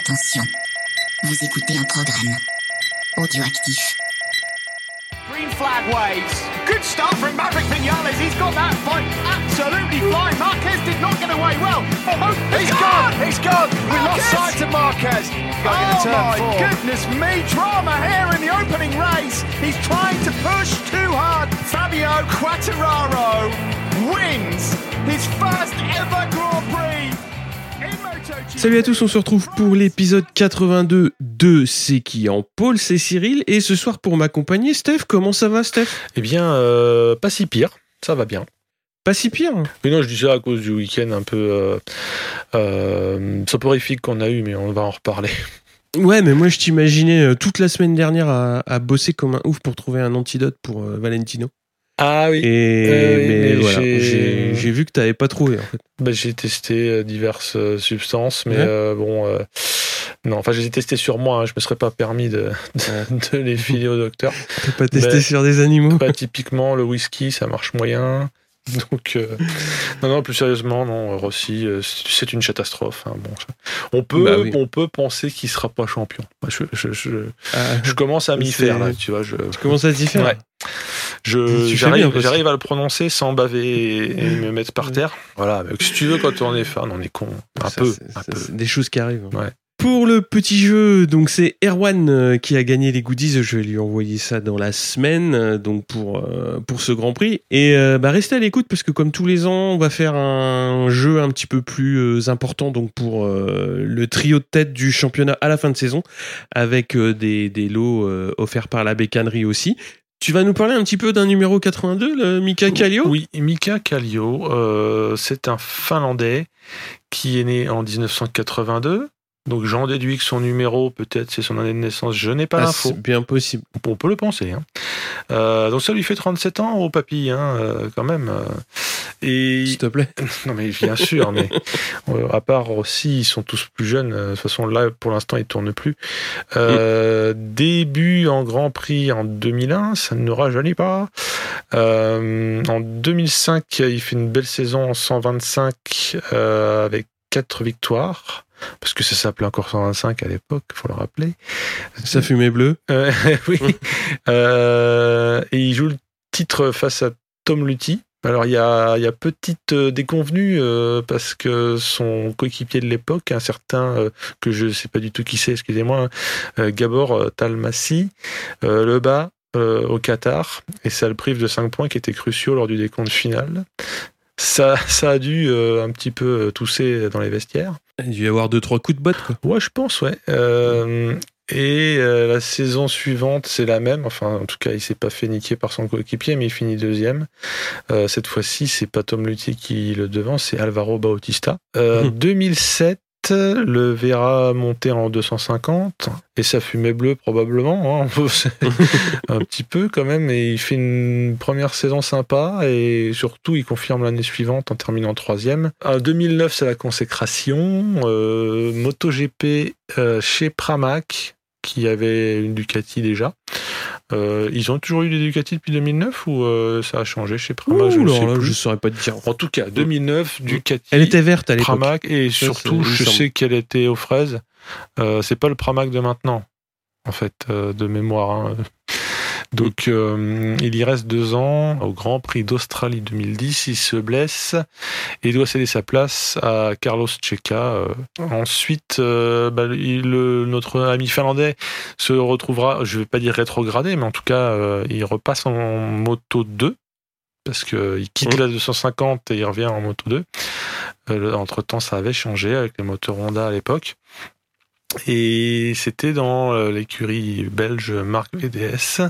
Attention, vous écoutez un programme audioactif. Green flag waves. Good start from Maverick Vinales. He's got that fight absolutely flying. Marquez did not get away well. Oh, He's gone! He's gone! We lost sight of Marquez. Going Oh turn my four. goodness me, drama here in the opening race. He's trying to push too hard. Fabio Quattararo wins his first ever Grand Prix in MotoGP. Salut à tous, on se retrouve pour l'épisode 82 de C'est qui en pôle, c'est Cyril, et ce soir pour m'accompagner, Steph, comment ça va Steph? Eh bien, euh, pas si pire. Ça va bien. Pas si pire? Mais non, je dis ça à cause du week-end un peu euh, euh, soporifique qu'on a eu, mais on va en reparler. Ouais, mais moi je t'imaginais toute la semaine dernière à, à bosser comme un ouf pour trouver un antidote pour Valentino. Ah oui. Et Euh, oui, mais mais voilà, j'ai- j'ai j'ai vu que t'avais pas trouvé en fait. Bah, j'ai testé euh, diverses euh, substances, mais Ouais. euh, bon, euh, non, enfin, je les ai testées sur moi. hein, je me serais pas permis de, de, de les filer au docteur. Pas testé sur des animaux Bah, typiquement, le whisky, ça marche moyen. Donc, euh, non, non, plus sérieusement, non, Rossi, euh, c'est une catastrophe. hein, bon, on peut, Bah oui. on peut penser qu'il sera pas champion. Moi, Je, je, je, Ah, je commence à m'y faire là, tu vois. Je, Tu commences à t'y faire Ouais. j'arrive, à le prononcer sans baver et, et me mettre par terre. Voilà, mais si tu veux, quand on est fan, on est con. Un Ça, peu, un des choses qui arrivent. hein. Ouais. Pour le petit jeu, donc c'est Erwan euh, qui a gagné les goodies. Je vais lui envoyer ça dans la semaine, euh, donc pour euh, pour ce Grand Prix. Et euh, bah restez à l'écoute parce que comme tous les ans, on va faire un jeu un petit peu plus important, donc pour euh, le trio de tête du championnat à la fin de saison, avec des des lots offerts par la bécannerie aussi. Tu vas nous parler un petit peu d'un numéro 82, le Mika Kallio Oui, Mika Kallio, c'est un Finlandais qui est né en 1982. Donc j'en déduis que son numéro, peut-être c'est son année de naissance, je n'ai pas Ah, l'info. c'est bien possible. On peut le penser. hein. Euh, donc ça lui fait 37 ans au papy, hein, euh, quand même. euh. Et S'il te plaît. non mais bien sûr, mais à part aussi, ils sont tous plus jeunes. De toute façon, là pour l'instant, ils tournent plus. Euh, Début en Grand Prix en 2001, ça ne rajeunit pas. En 2005, il fait une belle saison en 125 euh, avec quatre victoires. Parce que ça s'appelait encore 125 à l'époque, faut le rappeler. Ça fumait bleu. Euh, oui. Euh, et il joue le titre face à Tom Lutti. Alors il y a, il y a petite euh, déconvenue euh, parce que son coéquipier de l'époque, un certain euh, que je sais pas du tout qui c'est, excusez-moi, hein, Gabor Talmassi, euh, le bat au Qatar et ça le prive de 5 points qui étaient cruciaux lors du décompte final. Ça, ça a dû un petit peu tousser dans les vestiaires. Il a dû y avoir deux trois coups de botte quoi. Ouais, je pense, ouais. Euh, et euh, la saison suivante, c'est la même. Enfin, en tout cas, il s'est pas fait niquer par son coéquipier, mais il finit deuxième. Euh, cette fois-ci, c'est pas Tom Luthier qui le devance, c'est Alvaro Bautista. Euh, Mhm. 2007, le verra monter en 250 et ça fumait bleu probablement, hein. un petit peu quand même. Et il fait une première saison sympa et surtout, il confirme l'année suivante en terminant troisième. En 2009, c'est la consécration. Euh, MotoGP euh, chez Pramac qui avait une Ducati déjà. Euh, ils ont toujours eu des Ducati depuis 2009 ou euh, ça a changé? Chez Pramac Je Ouh, ne alors sais là, plus. je saurais pas te dire. En tout cas, 2009, Ducati. Elle était verte à l'époque. Pramac et Ça, surtout, je sais qu'elle était aux fraises. Euh, c'est pas le Pramac de maintenant, en fait, de mémoire. hein. Donc, euh, il y reste deux ans au Grand Prix d'Australie 2010. Il se blesse et doit céder sa place à Carlos Checa. Euh, ensuite, euh, bah, il- le- notre ami finlandais se retrouvera, je vais pas dire rétrogradé, mais en tout cas, euh, il repasse en moto 2 parce qu'il quitte la 250 et il revient en moto 2. Euh, entre temps, ça avait changé avec les moteurs Honda à l'époque. Et c'était dans euh, l'écurie belge Marc VDS.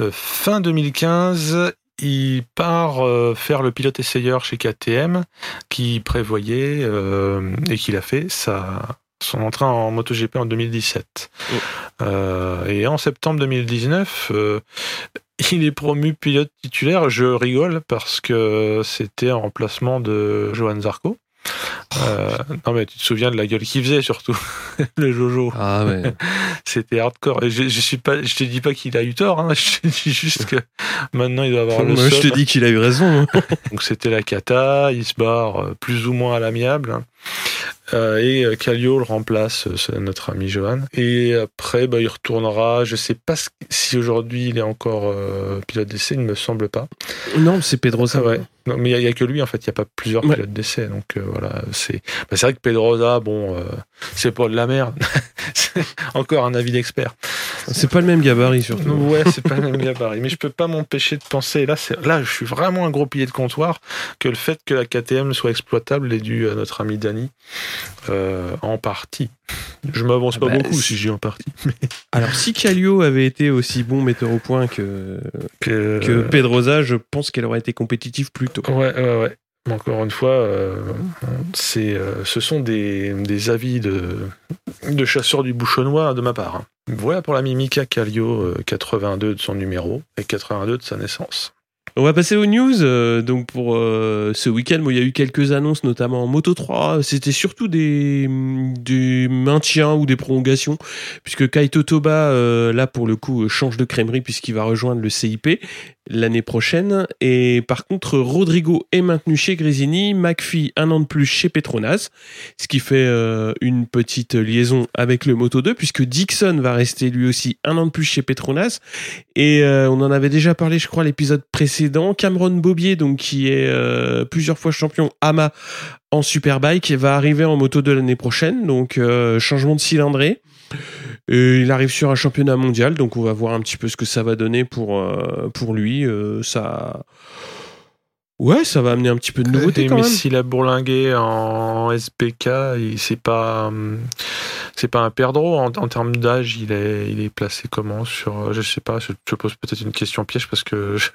Euh, fin 2015, il part euh, faire le pilote essayeur chez KTM, qui prévoyait euh, et qu'il a fait sa, son entrée en MotoGP en 2017. Oh. Euh, et en septembre 2019, euh, il est promu pilote titulaire. Je rigole parce que c'était en remplacement de Johan Zarco. Euh, non mais tu te souviens de la gueule qu'il faisait surtout le Jojo Ah ouais. c'était hardcore et je, je suis pas je te dis pas qu'il a eu tort hein. je te dis juste que maintenant il doit avoir le Moi, je te dis qu'il a eu raison. hein. donc c'était la cata il se barre euh, plus ou moins à l'amiable Euh, et Kallio le remplace, notre ami Johan. Et après, bah, il retournera. Je sais pas si aujourd'hui il est encore euh, pilote d'essai, il ne me semble pas. Non, c'est Pedrosa. Ah ouais. Non, mais il n'y a, que lui, en fait, il n'y a pas plusieurs Ouais. pilotes d'essai. Donc euh, voilà, c'est bah, vrai que Pedrosa, bon, euh, c'est pas de la merde. Encore un avis d'expert. C'est pas le même gabarit surtout. Ouais, c'est pas le même gabarit. Mais je peux pas m'empêcher de penser, là, là, je suis vraiment un gros pilier de comptoir, que le fait que la KTM soit exploitable est dû à notre ami Dany, euh, en partie. Je m'avance pas Bah, beaucoup si j'ai en partie. Alors si Kallio avait été aussi bon metteur au point que, Que, que Pedrosa, je pense qu'elle aurait été compétitive plus tôt. Ouais, ouais, ouais. Mais Encore une fois, euh, c'est, euh, ce sont des, des avis de, de chasseurs du bouchonnois de ma part. hein. Voilà pour la Mimica euh, 82 de son numéro et 82 de sa naissance. On va passer aux news. euh, donc pour euh, ce week-end, il y a eu quelques annonces, notamment en Moto 3. C'était surtout des, des maintiens ou des prolongations, puisque Kaito Toba, euh, là pour le coup, change de crèmerie puisqu'il va rejoindre le CIP l'année prochaine. Et par contre, Rodrigo est maintenu chez Grésini, McPhee un an de plus chez Petronas, ce qui fait euh, une petite liaison avec le Moto 2, puisque Dixon va rester lui aussi un an de plus chez Petronas. Et euh, on en avait déjà parlé, je crois, l'épisode précédent. Cameron Bobier, donc qui est euh, plusieurs fois champion AMA en Superbike, va arriver en moto de l'année prochaine. Donc changement de cylindrée. Et il arrive sur un championnat mondial, donc on va voir un petit peu ce que ça va donner pour euh, pour lui. Euh, ça, ouais, ça va amener un petit peu de nouveauté quand mais même. s'il a bourlingué en SPK, c'est pas hum, c'est pas un perdreau en, en termes d'âge. Il est il est placé comment sur je sais pas. Je, je pose peut-être une question piège parce que je,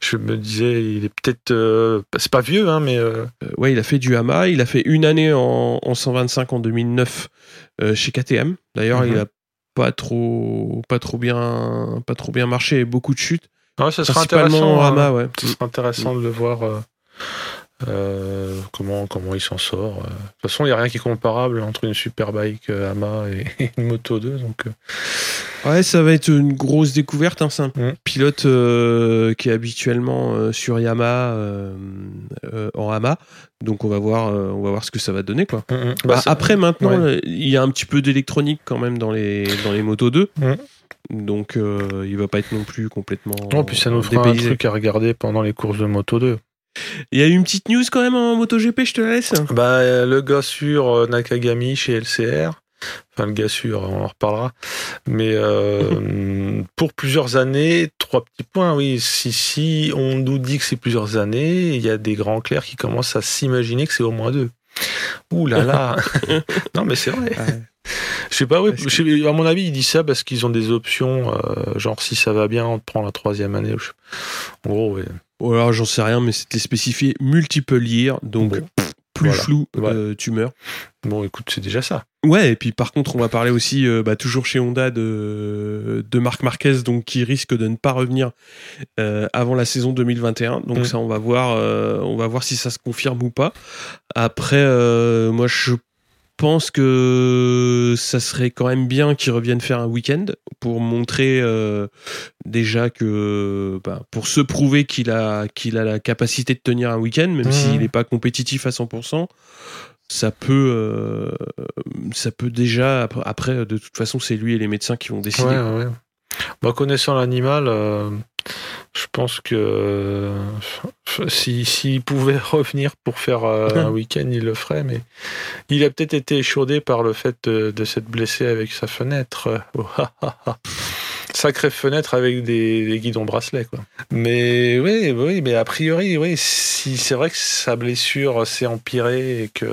je me disais il est peut-être euh, c'est pas vieux hein mais euh, Euh, ouais, il a fait du AMA, il a fait une année en, en 125 en 2009 euh, chez KTM. D'ailleurs, Mhm. il a pas trop pas trop bien pas trop bien marché, beaucoup de chutes. ouais, ça sera Principalement intéressant. en hein. Ouais. Ce sera intéressant de le voir euh, euh, comment comment il s'en sort. euh. De toute façon, il n'y a rien qui est comparable entre une superbike euh, AMA et une Moto 2 donc. Ouais, ça va être une grosse découverte. hein. C'est un Mhm. pilote euh, qui est habituellement euh, sur Yamaha en AMA, donc on va voir on va voir ce que ça va donner quoi. hum, hum. Bah, Bah, après maintenant, ouais. il y a un petit peu d'électronique quand même dans les dans les motos 2. Mhm. Donc il va pas être non plus complètement Non, puis ça nous fera un dépaysé. truc à regarder pendant les courses de Moto 2. Il y a eu une petite news quand même en MotoGP, je te la laisse. Bah, le gars sur euh, Nakagami chez LCR, enfin le gars sûr, on en reparlera. Mais euh, pour plusieurs années, trois petits points, oui. Si, si on nous dit que c'est plusieurs années, il y a des grands clairs qui commencent à s'imaginer que c'est au moins deux. Ouh là là Non mais c'est vrai. Je sais pas, oui. À mon avis, il dit ça parce qu'ils ont des options, euh, genre si ça va bien, on te prend la troisième année. En gros, ouais. Ou alors j'en sais rien, mais c'était spécifié multiple year, donc Bon. pff, plus Voilà. flou, Ouais. euh, tu meurs. Bon, écoute, c'est déjà ça. Ouais, et puis par contre, on va parler aussi, euh, bah, toujours chez Honda, de, de Marc Marquez, donc qui risque de ne pas revenir euh, avant la saison 2021. Donc Mm. ça, on va voir, euh, on va voir si ça se confirme ou pas. Après, moi, je pense que ça serait quand même bien qu'il revienne faire un week-end pour montrer euh, déjà que, bah, pour se prouver qu'il a, qu'il a la capacité de tenir un week-end, même s'il n'est pas compétitif à 100% ça peut euh, ça peut déjà après, après, de toute façon c'est lui et les médecins qui vont décider Ouais, ouais. Bah, connaissant l'animal, euh, je pense que euh, f- si s'il pouvait revenir pour faire euh, un week-end, il le ferait. Mais il a peut-être été échaudé par le fait de, de s'être blessé avec sa fenêtre. Oh, ah, ah, ah. Sacrée fenêtre avec des, des guidons bracelets, quoi. Mais oui, oui, mais a priori, oui, si c'est vrai que sa blessure s'est empirée et que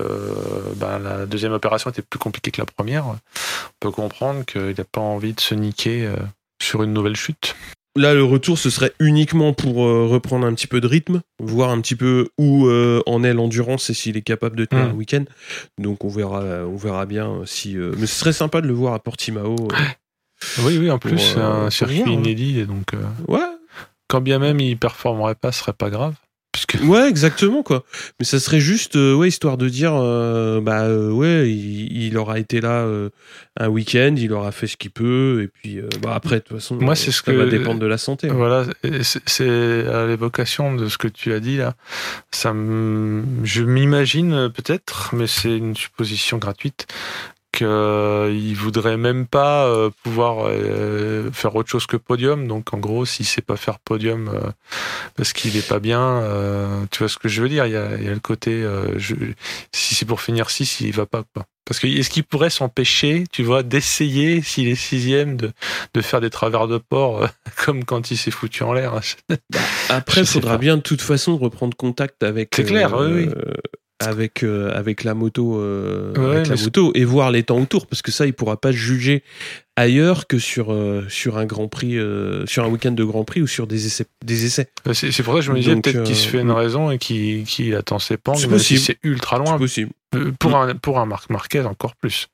ben, la deuxième opération était plus compliquée que la première, on peut comprendre qu'il n'a pas envie de se niquer euh, sur une nouvelle chute. Là le retour ce serait uniquement pour euh, reprendre un petit peu de rythme voir un petit peu où euh, en est l'endurance et s'il est capable de tenir Mm. un week-end donc on verra on verra bien si euh, mais ce serait sympa de le voir à Portimao euh. Oui, oui, en plus, c'est euh, un circuit voir, hein. inédit, et donc euh, ouais quand bien même il performerait pas, ce serait pas grave. Parce que Ouais, exactement quoi. Mais ça serait juste, euh, ouais, histoire de dire, euh, bah euh, ouais, il, il aura été là euh, un week-end, il aura fait ce qu'il peut, et puis euh, bah après de toute façon, Moi, euh, c'est ce ça que- va dépendre de la santé. hein. Voilà, c'est à l'évocation de ce que tu as dit là. Ça, me- je m'imagine peut-être, mais c'est une supposition gratuite, qu'il voudrait même pas euh, pouvoir euh, faire autre chose que podium. Donc en gros, s'il sait pas faire podium euh, parce qu'il est pas bien, euh, tu vois ce que je veux dire? Il y a, il y a le côté, euh, je- si c'est pour finir 6, il va pas quoi. Parce que est-ce qu'il pourrait s'empêcher, tu vois, d'essayer s'il est sixième de, de faire des travers de port euh, comme quand il s'est foutu en l'air? Après, il faudra pas. bien de toute façon reprendre contact avec. C'est clair, oui, oui. Avec, euh, avec la moto, euh, Ouais, avec la moto et voir les temps autour parce que ça il pourra pas juger ailleurs que sur euh, sur un Grand Prix euh, sur un week-end de Grand Prix ou sur des essais des essais. Euh, C'est pour ça que je me disais peut-être qu'il euh, se fait une raison et qu'il attend ses pentes, C'est si c'est ultra c'est loin. possible. Euh, Pour un, pour un Marc Marquez, encore plus.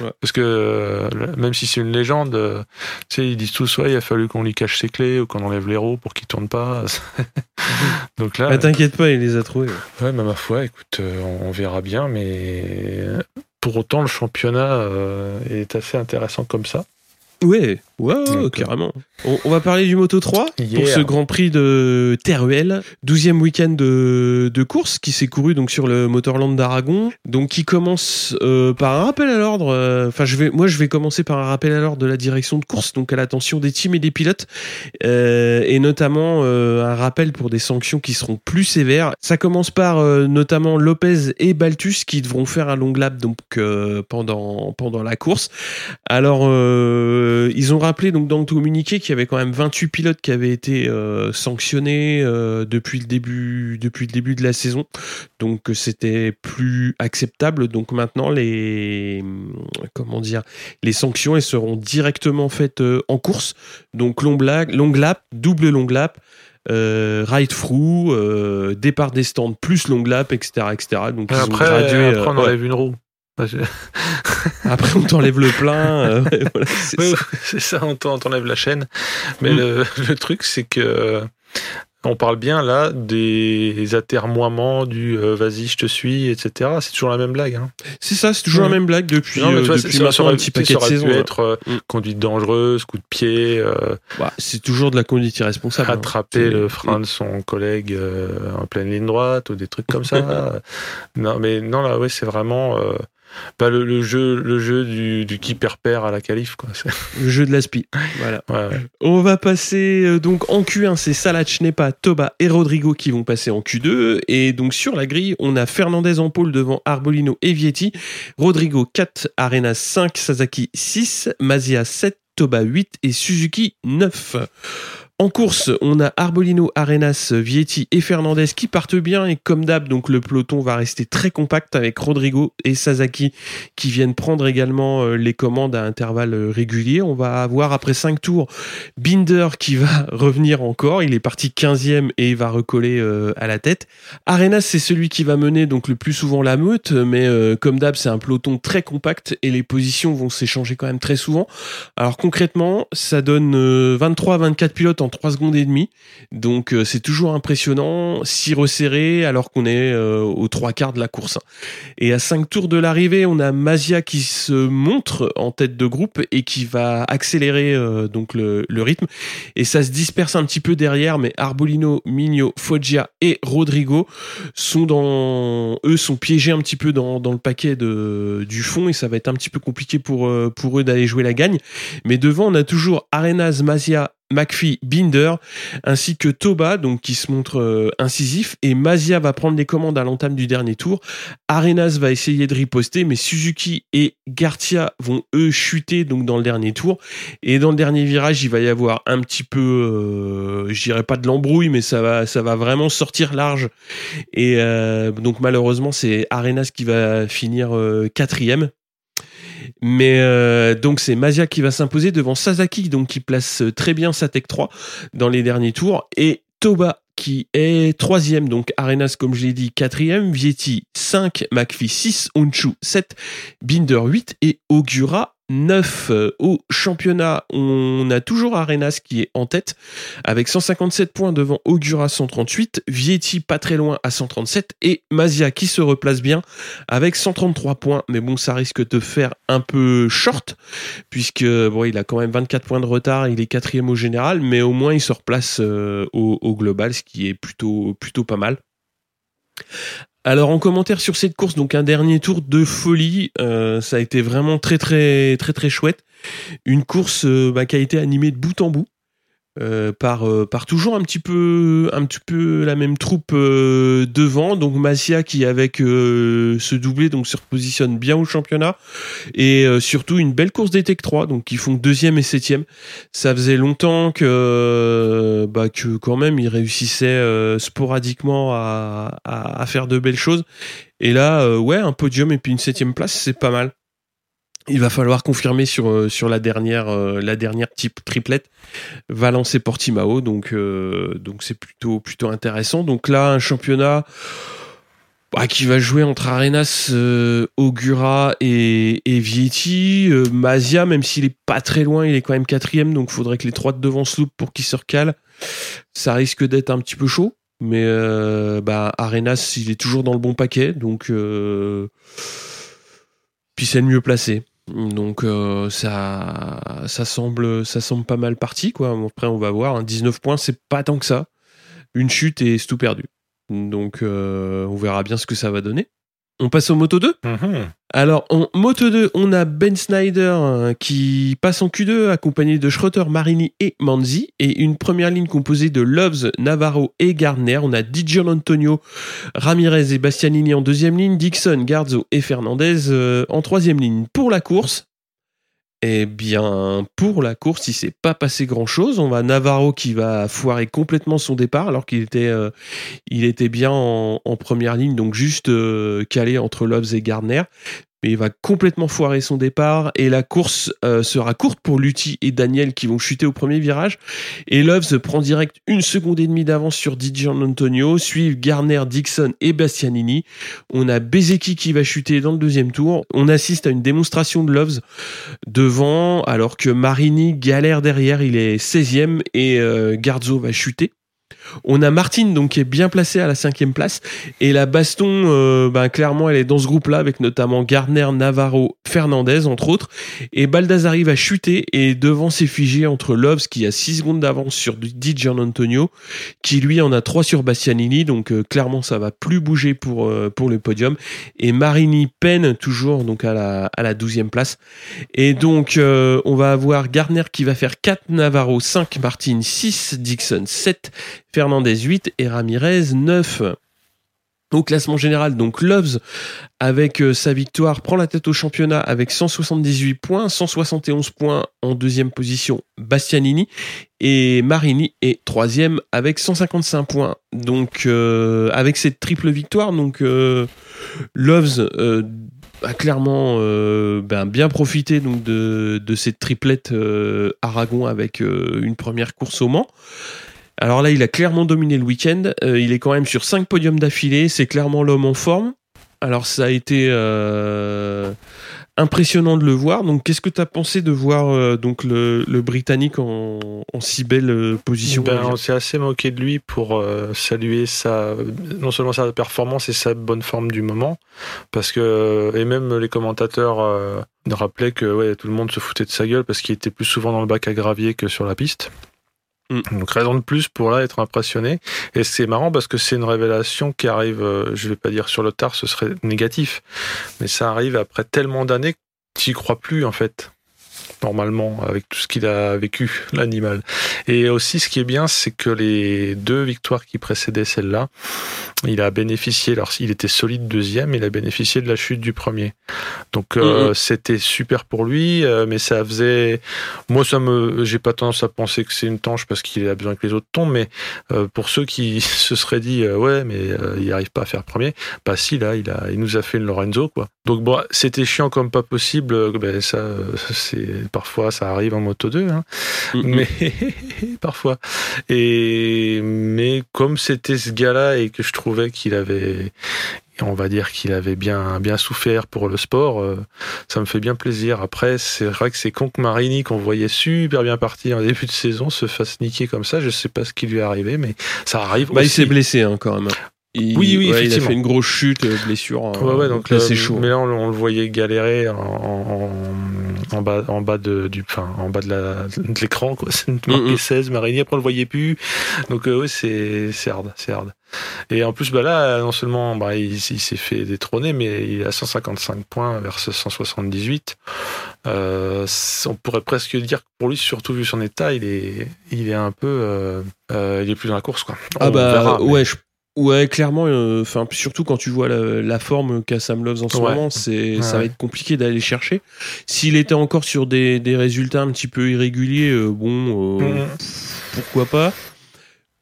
Ouais. Parce que euh, même si c'est une légende, euh, tu sais, ils disent tous, ouais, il a fallu qu'on lui cache ses clés ou qu'on enlève les roues pour qu'il tourne pas. Donc là, Ah, t'inquiète pas il les a trouvés ouais, bah, ma foi, écoute, euh, on verra bien, mais pour autant, le championnat est assez intéressant comme ça. Ouais, ouais, euh, carrément. On, on va parler du Moto 3 Yeah. pour ce Grand Prix de Teruel, 12e week-end de, de course qui s'est couru donc sur le Motorland d'Aragon. Donc qui commence euh, par un rappel à l'ordre. euh, Enfin, je vais, moi, je vais commencer par un rappel à l'ordre de la direction de course, donc à l'attention des teams et des pilotes, euh, et notamment un rappel pour des sanctions qui seront plus sévères. Ça commence par notamment Lopez et Baltus qui devront faire un long lap donc pendant pendant la course. Alors, euh, ils ont rappelé donc dans le communiqué qu'il y avait quand même 28 pilotes qui avaient été euh, sanctionnés euh, depuis le début depuis le début de la saison, donc c'était plus acceptable. Donc maintenant les comment dire les sanctions elles seront directement faites euh, en course. Donc long, blague, long lap, double long lap. Euh, ride through, euh, départ des stands plus long lap, etc., etc. Donc ils ont Après, gradué. après euh, on ouais. enlève une roue. Après, on t'enlève le plein. euh, ouais, voilà, c'est Oui, ça. on t'en- on t'enlève la chaîne. Mais Mm. le, le truc, c'est que euh, on parle bien là des atermoiements, du euh, vas-y, je te suis, etc. C'est toujours la même blague. Hein. C'est ça, c'est toujours Mm. la même blague depuis, Non, mais vois, depuis maintenant aurait- un petit paquet de saisons. là. être euh, Mm. conduite dangereuse, coup de pied, euh, Bah, c'est toujours de la conduite irresponsable. hein. attraper le frein de son collègue en pleine ligne droite ou des trucs comme ça. non, mais non, là, ouais, c'est vraiment euh, bah, le, le jeu, le jeu du, du qui perd perd à la qualif. Quoi. Le jeu de la spi. Voilà. Ouais, ouais. On va passer euh, donc en Q1, c'est Salah, Nepa, Toba et Rodrigo qui vont passer en Q2. Et donc sur la grille, on a Fernandez en pôle devant Arbolino et Vietti. Rodrigo 4, Arenas 5, Sasaki 6, Mazia 7, Toba 8 et Suzuki 9. En course, on a Arbolino, Arenas, Vietti et Fernandez qui partent bien et comme d'hab, donc le peloton va rester très compact avec Rodrigo et Sasaki qui viennent prendre également euh, les commandes à intervalles euh, réguliers. On va avoir après 5 tours Binder qui va revenir encore. Il est parti 15e et va recoller euh, à la tête. Arenas, c'est celui qui va mener donc le plus souvent la meute, mais comme d'hab, c'est un peloton très compact et les positions vont s'échanger quand même très souvent. Alors concrètement, ça donne euh, 23 à 24 pilotes en 3 secondes et demie. Donc euh, c'est toujours impressionnant, si resserré alors qu'on est euh, aux trois quarts de la course. Et à 5 tours de l'arrivée, on a Mazia qui se montre en tête de groupe et qui va accélérer euh, donc le, rythme. Et ça se disperse un petit peu derrière, mais Arbolino, Migno, Foggia et Rodrigo sont dans, eux sont piégés un petit peu dans, dans le paquet de, du fond et ça va être un petit peu compliqué pour, pour eux d'aller jouer la gagne. Mais devant, on a toujours Arenas, Mazia, McPhee, Binder, ainsi que Toba, donc qui se montre euh, incisif, et Mazia va prendre les commandes à l'entame du dernier tour. Arenas va essayer de riposter, mais Suzuki et Garcia vont eux chuter donc dans le dernier tour. Et dans le dernier virage, il va y avoir un petit peu, euh, je dirais pas de l'embrouille, mais ça va, ça va vraiment sortir large. Et euh, donc malheureusement, c'est Arenas qui va finir euh, quatrième. Mais euh, donc c'est Mazia qui va s'imposer devant Sasaki, donc qui place euh, très bien sa Tech 3 dans les derniers tours, et Toba qui est troisième, donc Arenas comme je l'ai dit quatrième, Vietti 5, McPhee 6, Onshu 7, Binder 8 et Ogura 9 euh, au championnat. On a toujours Arenas qui est en tête avec 157 points devant Augura 138, Vietti pas très loin à 137 et Mazia qui se replace bien avec 133 points. Mais bon, ça risque de faire un peu short puisque bon, il a quand même 24 points de retard, il est quatrième au général, mais au moins il se replace euh, au, au global, ce qui est plutôt, plutôt pas mal. Alors en commentaire sur cette course, donc un dernier tour de folie, euh, ça a été vraiment très très très très chouette. Une course euh, bah, qui a été animée de bout en bout. Euh, par, euh, par toujours un petit peu un petit peu la même troupe euh, devant. Donc Masia qui avec ce doublé donc se repositionne bien au championnat. Et surtout une belle course des Tech 3 donc qui font deuxième et septième. Ça faisait longtemps que bah que quand même ils réussissaient sporadiquement à, à, faire de belles choses. Et là ouais un podium et puis une septième place c'est pas mal il va falloir confirmer sur, euh, sur la dernière euh, la dernière type triplette Valence et Portimao donc euh, c'est plutôt intéressant donc là un championnat bah, qui va jouer entre Arenas, Augura et, et Vietti. Mazia, même s'il est pas très loin, il est quand même quatrième, donc il faudrait que les trois de devant se loupent pour qu'il se recale. Ça risque d'être un petit peu chaud, mais bah, Arenas, il est toujours dans le bon paquet, donc puis c'est le mieux placé. Donc euh, ça, ça semble, ça semble pas mal parti quoi. Après on va voir. 19 hein. points, c'est pas tant que ça. Une chute et c'est tout perdu. Donc euh, on verra bien ce que ça va donner. On passe au Moto 2 Mhm. Alors en Moto 2, on a Ben Snyder hein, qui passe en Q2 accompagné de Schroeter, Marini et Manzi et une première ligne composée de Loves, Navarro et Gardner. On a Dijon Antonio, Ramirez et Bastianini en deuxième ligne, Dixon, Garzo et Fernandez euh, en troisième ligne. Pour la course, eh bien, pour la course, il s'est pas passé grand chose. On va Navarro qui va foirer complètement son départ alors qu'il était, euh, il était bien en, première ligne, donc juste euh, calé entre Loves et Gardner mais il va complètement foirer son départ. Et la course euh, sera courte pour Lutti et Daniel qui vont chuter au premier virage. Et Loves prend direct une seconde et demie d'avance sur Dijon Antonio. Suivent Garner, Dixon et Bastianini. On a Bezeki qui va chuter dans le deuxième tour. On assiste à une démonstration de Loves devant alors que Marini galère derrière. Il est 16e et euh, Garzo va chuter on a Martine donc qui est bien placée à la cinquième place et la baston, euh, ben, clairement, elle est dans ce groupe-là avec notamment Gardner, Navarro, Fernandez entre autres. Et Baldassari va chuter et devant s'est figé entre Loves qui a 6 secondes d'avance sur Dijon Antonio, qui lui en a 3 sur Bastianini. Donc euh, clairement, ça va plus bouger pour euh, pour le podium. Et Marini peine toujours donc à la à la 12e place. Et donc euh, on va avoir Gardner qui va faire 4 Navarro, 5 Martine, 6 Dixon, 7 Fernandez 8 et Ramirez 9. Au classement général, donc Loves, avec euh, sa victoire, prend la tête au championnat avec 178 points, 171 points en deuxième position Bastianini, et Marini est troisième avec 155 points. Donc euh, avec cette triple victoire, donc euh, Loves a clairement ben, bien profité de, cette triplette Aragon avec une première course au Mans. Alors là, il a clairement dominé le week-end. Euh, il est quand même sur 5 podiums d'affilée. C'est clairement l'homme en forme. Alors ça a été euh, impressionnant de le voir. Donc qu'est-ce que tu as pensé de voir euh, donc le, le, Britannique en, en, si belle position ben, On s'est assez moqué de lui pour euh, saluer sa, non seulement sa performance et sa bonne forme du moment. Parce que, et même les commentateurs rappelaient que ouais, tout le monde se foutait de sa gueule parce qu'il était plus souvent dans le bac à gravier que sur la piste. Mm. Donc raison de plus pour là être impressionné. Et c'est marrant parce que c'est une révélation qui arrive, euh, je vais pas dire sur le tard, ce serait négatif, mais ça arrive après tellement d'années que tu crois plus en fait normalement avec tout ce qu'il a vécu l'animal. Et aussi ce qui est bien c'est que les deux victoires qui précédaient celle-là, il a bénéficié alors il était solide deuxième, il a bénéficié de la chute du premier. Donc euh, mmh. c'était super pour lui euh, mais ça faisait moi ça me j'ai pas tendance à penser que c'est une tanche parce qu'il a besoin que les autres tombent mais euh, pour ceux qui se seraient dit ouais mais il arrive pas à faire premier, bah si là il a il nous a fait une Lorenzo quoi. Donc bon, c'était chiant comme pas possible, ben ça c'est parfois ça arrive en moto 2 hein. mm -hmm. mais parfois et mais comme c'était ce gars-là et que je trouvais qu'il avait on va dire qu'il avait bien, bien souffert pour le sport. euh, ça me fait bien plaisir. Après, c'est vrai que c'est con que Marini, qu'on voyait super bien parti en début de saison, se fasse niquer comme ça. Je sais pas ce qui lui est arrivé, mais ça arrive. Bah, il s'est blessé hein, quand même. Il, Oui, oui, ouais, il a effectivement. fait une grosse chute, euh, blessure. euh, Ouais, ouais, donc là, euh, c'est chaud. Mais là, on, on le voyait galérer en, en, en bas, en bas de, du, enfin, en bas de la, de l'écran, quoi. C'est marqué Mhm. 16, Marini. Après, on le voyait plus. Donc, euh, ouais, c'est, c'est hard, c'est hard. Et en plus, bah là, non seulement, bah, il, il s'est fait détrôner, mais il a 155 points versus 178. Euh, on pourrait presque dire que pour lui, surtout vu son état, il est, il est un peu, euh, euh, il est plus dans la course, quoi. Ah bah verra, mais- ouais, je- ouais, clairement. euh, Enfin, surtout quand tu vois la, la forme qu'a Sam Loves en ce Ouais. moment, c'est ça va être compliqué d'aller chercher. S'il était encore sur des, des résultats un petit peu irréguliers, euh, bon, euh, Mhm. pourquoi pas.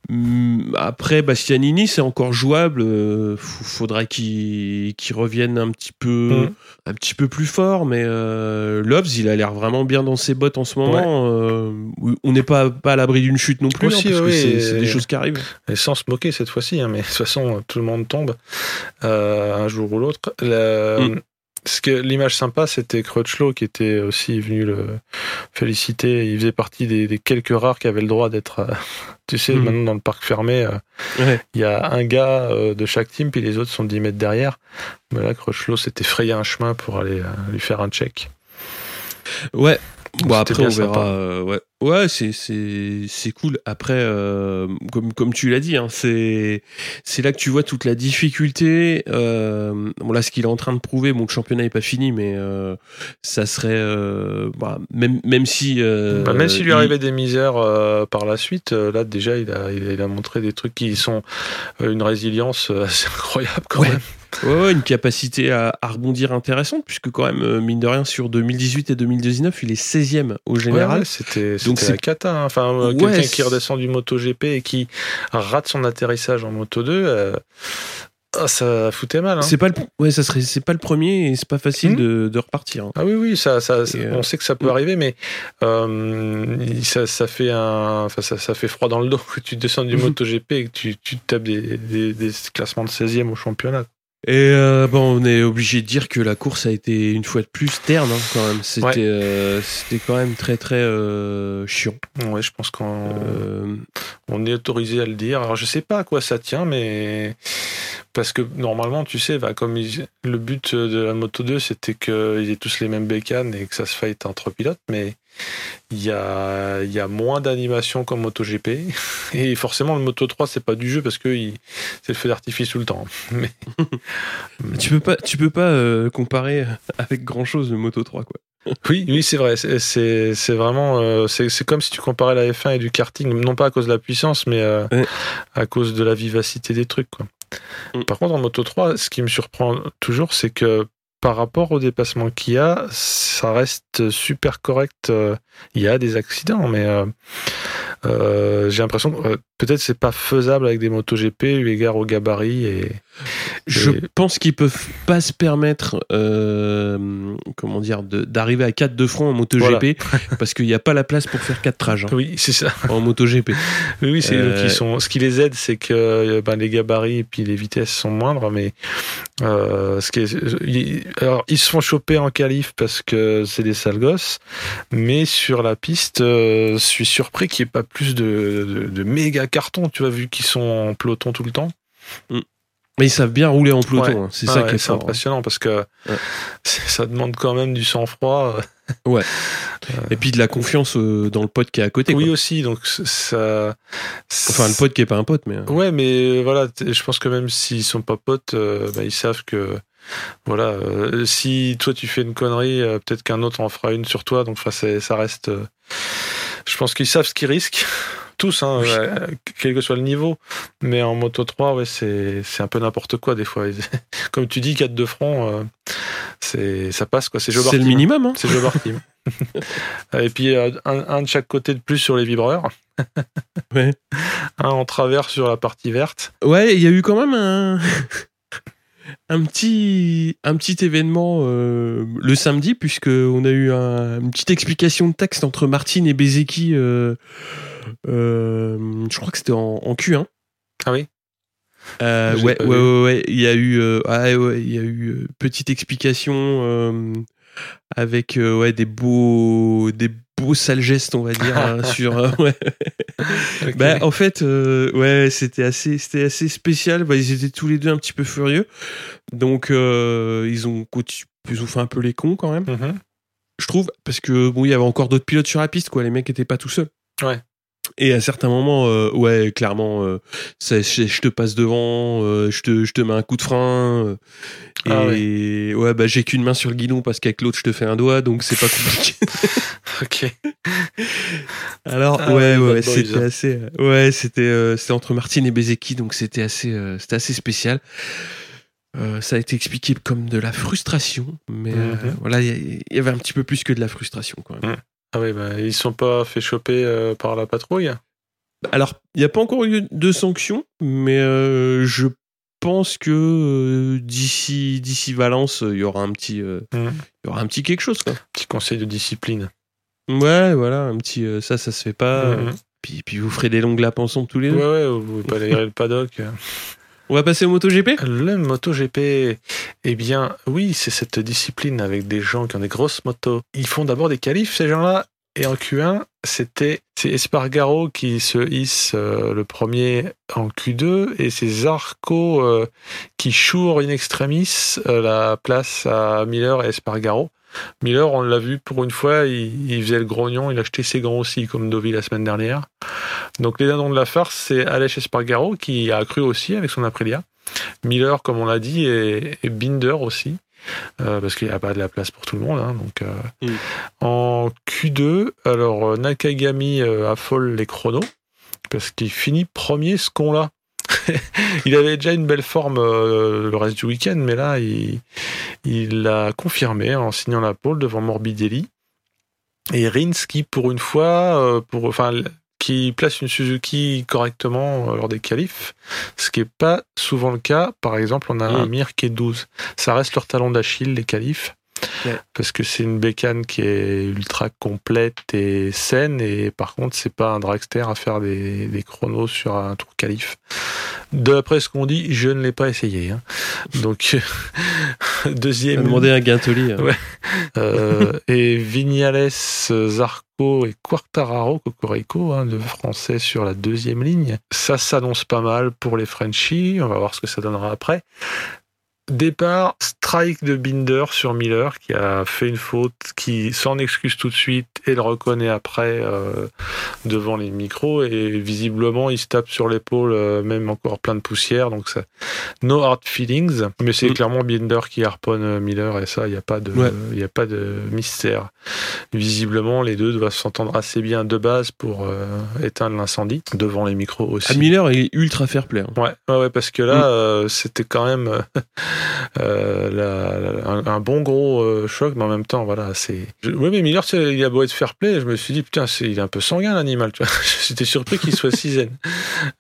Hum, Après, Bastianini, c'est encore jouable. euh, faudra qu'il qu'il revienne un petit peu, Mhm. un petit peu plus fort. Mais euh, Loves, il a l'air vraiment bien dans ses bottes en ce moment. euh, on n'est pas, pas à l'abri d'une chute non plus, Aussi, hein, parce oui, que c'est des choses qui arrivent. Et sans se moquer cette fois-ci, hein, mais de toute façon, tout le monde tombe euh, un jour ou l'autre. La- Mm. Ce que l'image sympa, c'était Crutchlow qui était aussi venu le féliciter. Il faisait partie des, des quelques rares qui avaient le droit d'être. euh, tu sais, Mm. maintenant dans le parc fermé, euh, Ouais. il y a un gars euh, de chaque team, puis les autres sont 10 mètres derrière. Mais là, Crutchlow s'était frayé un chemin pour aller lui faire un check. Ouais. Bon, après, on verra. euh, ouais, ouais c'est, c'est, c'est cool. Après, euh, comme, comme tu l'as dit, hein, c'est, c'est là que tu vois toute la difficulté. Euh, bon, là, ce qu'il est en train de prouver, bon, le championnat n'est pas fini, mais euh, ça serait. euh, bah, même, même si. euh, Bah, même s'il lui il- arrivait des misères euh, par la suite, là déjà il a, il a, montré des trucs qui sont une résilience assez incroyable quand Ouais. même. Ouais, ouais, une capacité à, à rebondir intéressante, puisque quand même, euh, mine de rien, sur 2018 et 2019, il est 16e au général. Ouais, c'était Donc c'est- cata. hein. Enfin, euh, quelqu'un qui redescend du MotoGP et qui rate son atterrissage en Moto 2, euh, ah, ça foutait mal. hein. C'est pas le, ouais, ça serait, c'est pas le premier et c'est pas facile Hmm. de, de repartir. hein. Ah oui, oui, ça, ça, ça- Et, euh, on sait que ça peut mm. arriver, mais euh, ça, ça fait un, enfin, ça, ça fait froid dans le dos que tu descends du Mhm. MotoGP et que tu, tu tapes des, des, des classements de 16e au championnat. Et euh, bon, on est obligé de dire que la course a été une fois de plus terne hein, quand même. C'était, Ouais. euh, c'était quand même très très euh, chiant. Ouais, je pense qu'on on est autorisé à le dire. Alors, je sais pas à quoi ça tient, mais parce que normalement, tu sais, bah, comme ils- le but de la Moto 2, c'était qu'ils aient tous les mêmes bécanes et que ça se fight entre pilotes, mais il y a, il y a moins d'animation qu'en MotoGP. Et forcément, le Moto 3, c'est pas du jeu parce que c'est le feu d'artifice tout le temps. Mais, tu peux pas, tu peux pas euh, comparer avec grand chose le Moto 3 quoi. oui, oui, c'est vrai. C'est- vraiment. euh, c'est c'est comme si tu comparais la F1 et du karting, non pas à cause de la puissance, mais euh, Ouais. à cause de la vivacité des trucs. Quoi. Mm. Par contre, en Moto 3, ce qui me surprend toujours, c'est que par rapport au dépassement qu'il y a, ça reste super correct. Euh, Il y a des accidents, mais euh, euh, j'ai l'impression que peut-être c'est pas faisable avec des motos GP eu égard au gabarit et Je Et- pense qu'ils peuvent pas se permettre, euh, comment dire, d'arriver à 4 de front en MotoGP parce qu'il n'y a pas la place pour faire 4 trages hein, oui, c'est ça. en MotoGP. Oui, oui, c'est Euh, sont. Ce qui les aide, c'est que euh, ben, les gabarits et puis les vitesses sont moindres, mais euh, ce qui est, ils- alors ils se font choper en qualif parce que c'est des sales gosses, mais sur la piste, je suis surpris qu'il n'y ait pas plus de, de, de méga cartons, tu vois, vu qu'ils sont en peloton tout le temps. Mais ils savent bien rouler en peloton, Ouais. hein, c'est Ah ça ouais, qui est fort. hein. impressionnant parce que Ouais. ça demande quand même du sang-froid. Et puis de la confiance euh, dans le pote qui est à côté. Oui quoi. aussi, donc ça. Enfin, le pote qui est pas un pote, mais. euh, Ouais, mais voilà, je pense que même s'ils sont pas potes, euh, bah, ils savent que voilà, euh, si toi tu fais une connerie, euh, peut-être qu'un autre en fera une sur toi. Donc, ça reste. euh, je pense qu'ils savent ce qu'ils risquent. Tous, hein, Oui. quel que soit le niveau. Mais en Moto 3, ouais, c'est c'est un peu n'importe quoi des fois. Comme tu dis, 4 de front, euh, c'est ça passe quoi. C'est C'est le minimum. Hein. C'est Joe Bartim. Et puis euh, un, un de chaque côté de plus sur les vibreurs. Ouais. Un en travers sur la partie verte. Ouais, il y a eu quand même un. Un petit, un petit événement euh, le samedi, puisque on a eu un- une petite explication de texte entre Martine et Bezeki. euh, euh, je crois que c'était en, en Q1. Ah oui J'ai ouais, ouais, vu. ouais, ouais, il y a eu, ah, ouais, il y a eu petite explication avec ouais des beaux, des beaux sales gestes, on va dire, hein, sur. euh, ouais. Bah, en fait, euh, ouais, c'était assez, c'était assez spécial. Bah, ils étaient tous les deux un petit peu furieux, donc euh, ils ont, ils ont fait un peu les cons quand même, Mhm. je trouve, parce que bon, il y avait encore d'autres pilotes sur la piste, quoi. Les mecs étaient pas tout seuls. Ouais. Et à certains moments, euh, ouais, clairement, euh, ça, je, je te passe devant, euh, je, te, je te mets un coup de frein. Ah et ouais, bah j'ai qu'une main sur le guidon parce qu'avec l'autre, je te fais un doigt, donc c'est pas compliqué. Ok. Alors, Ah ouais, ouais, c'était assez. Ouais, c'était c'était entre Martine et Bezeki, donc c'était assez, c'était assez spécial. Ça a été expliqué comme de la frustration, mais Mhm. voilà, il y, il y avait un petit peu plus que de la frustration quand même. Ah oui, bah, ils sont pas fait choper euh, par la patrouille. Alors, il n'y a pas encore eu de sanctions, mais euh, je pense que euh, d'ici d'ici Valence, il y aura un petit y aura un petit quelque chose quoi. Petit conseil de discipline. Ouais, voilà, un petit ça ça se fait pas. Mhm. Puis puis vous ferez des longues ensemble tous les Ouais, deux. ouais, vous pouvez pas aller le paddock. On va passer au MotoGP? Le MotoGP, eh bien, oui, c'est cette discipline avec des gens qui ont des grosses motos. Ils font d'abord des qualifs, ces gens-là. Et en Q1, c'était c'est Espargaro qui se hisse euh, le premier en Q2 et c'est Zarco euh, qui choure in extremis euh, la place à Miller et Espargaro. Miller, on l'a vu pour une fois, il, il faisait le grognon, il achetait ses gants aussi, comme Dovi la semaine dernière. Donc les dindons de la farce, c'est Aleix Espargaro qui a cru aussi avec son Aprilia. Miller, comme on l'a dit, et, et Binder aussi, euh, parce qu'il n'y a pas de la place pour tout le monde. hein, donc, euh, Mm. En Q2, alors euh, Nakagami euh, affole les chronos, parce qu'il finit premier ce con-là. il avait déjà une belle forme euh, le reste du week-end, mais là, il il l'a confirmé en signant la pole devant Morbidelli. Et Rins qui, pour une fois, euh, pour, enfin, qui place une Suzuki correctement euh, lors des qualifs, ce qui n'est pas souvent le cas. Par exemple, on a Mm. un Mir qui est 12. Ça reste leur talon d'Achille, les qualifs. Ouais. Parce que c'est une bécane qui est ultra complète et saine, et par contre, c'est pas un dragster à faire des, des chronos sur un tour qualif. D'après ce qu'on dit, je ne l'ai pas essayé. hein. Donc, On deuxième. demander à Guintoli. hein. Ouais. Euh, et Vignales, Zarco et Quartararo, Cocorico, hein, de français sur la deuxième ligne. Ça s'annonce pas mal pour les Frenchies. On va voir ce que ça donnera après. Départ, strike de Binder sur Miller qui a fait une faute, qui s'en excuse tout de suite et le reconnaît après euh, devant les micros et visiblement il se tape sur l'épaule, euh, même encore plein de poussière, donc ça, no hard feelings, mais c'est Mm. clairement Binder qui harponne euh, Miller et ça, il n'y a pas de, Ouais. il y a pas de mystère. Visiblement, les deux doivent s'entendre assez bien de base pour euh, éteindre l'incendie devant les micros aussi. Ah, Miller, il est ultra fair play. hein. Ouais, ouais, ouais, parce que là, Mm. euh, c'était quand même euh, la- la- un, un bon gros euh, choc, mais en même temps, voilà, c'est. Oui, mais Miller, il a beau être fair play, je me suis dit, putain, c'est, il est un peu sanguin l'animal, tu vois. J'étais surpris qu'il soit si zen.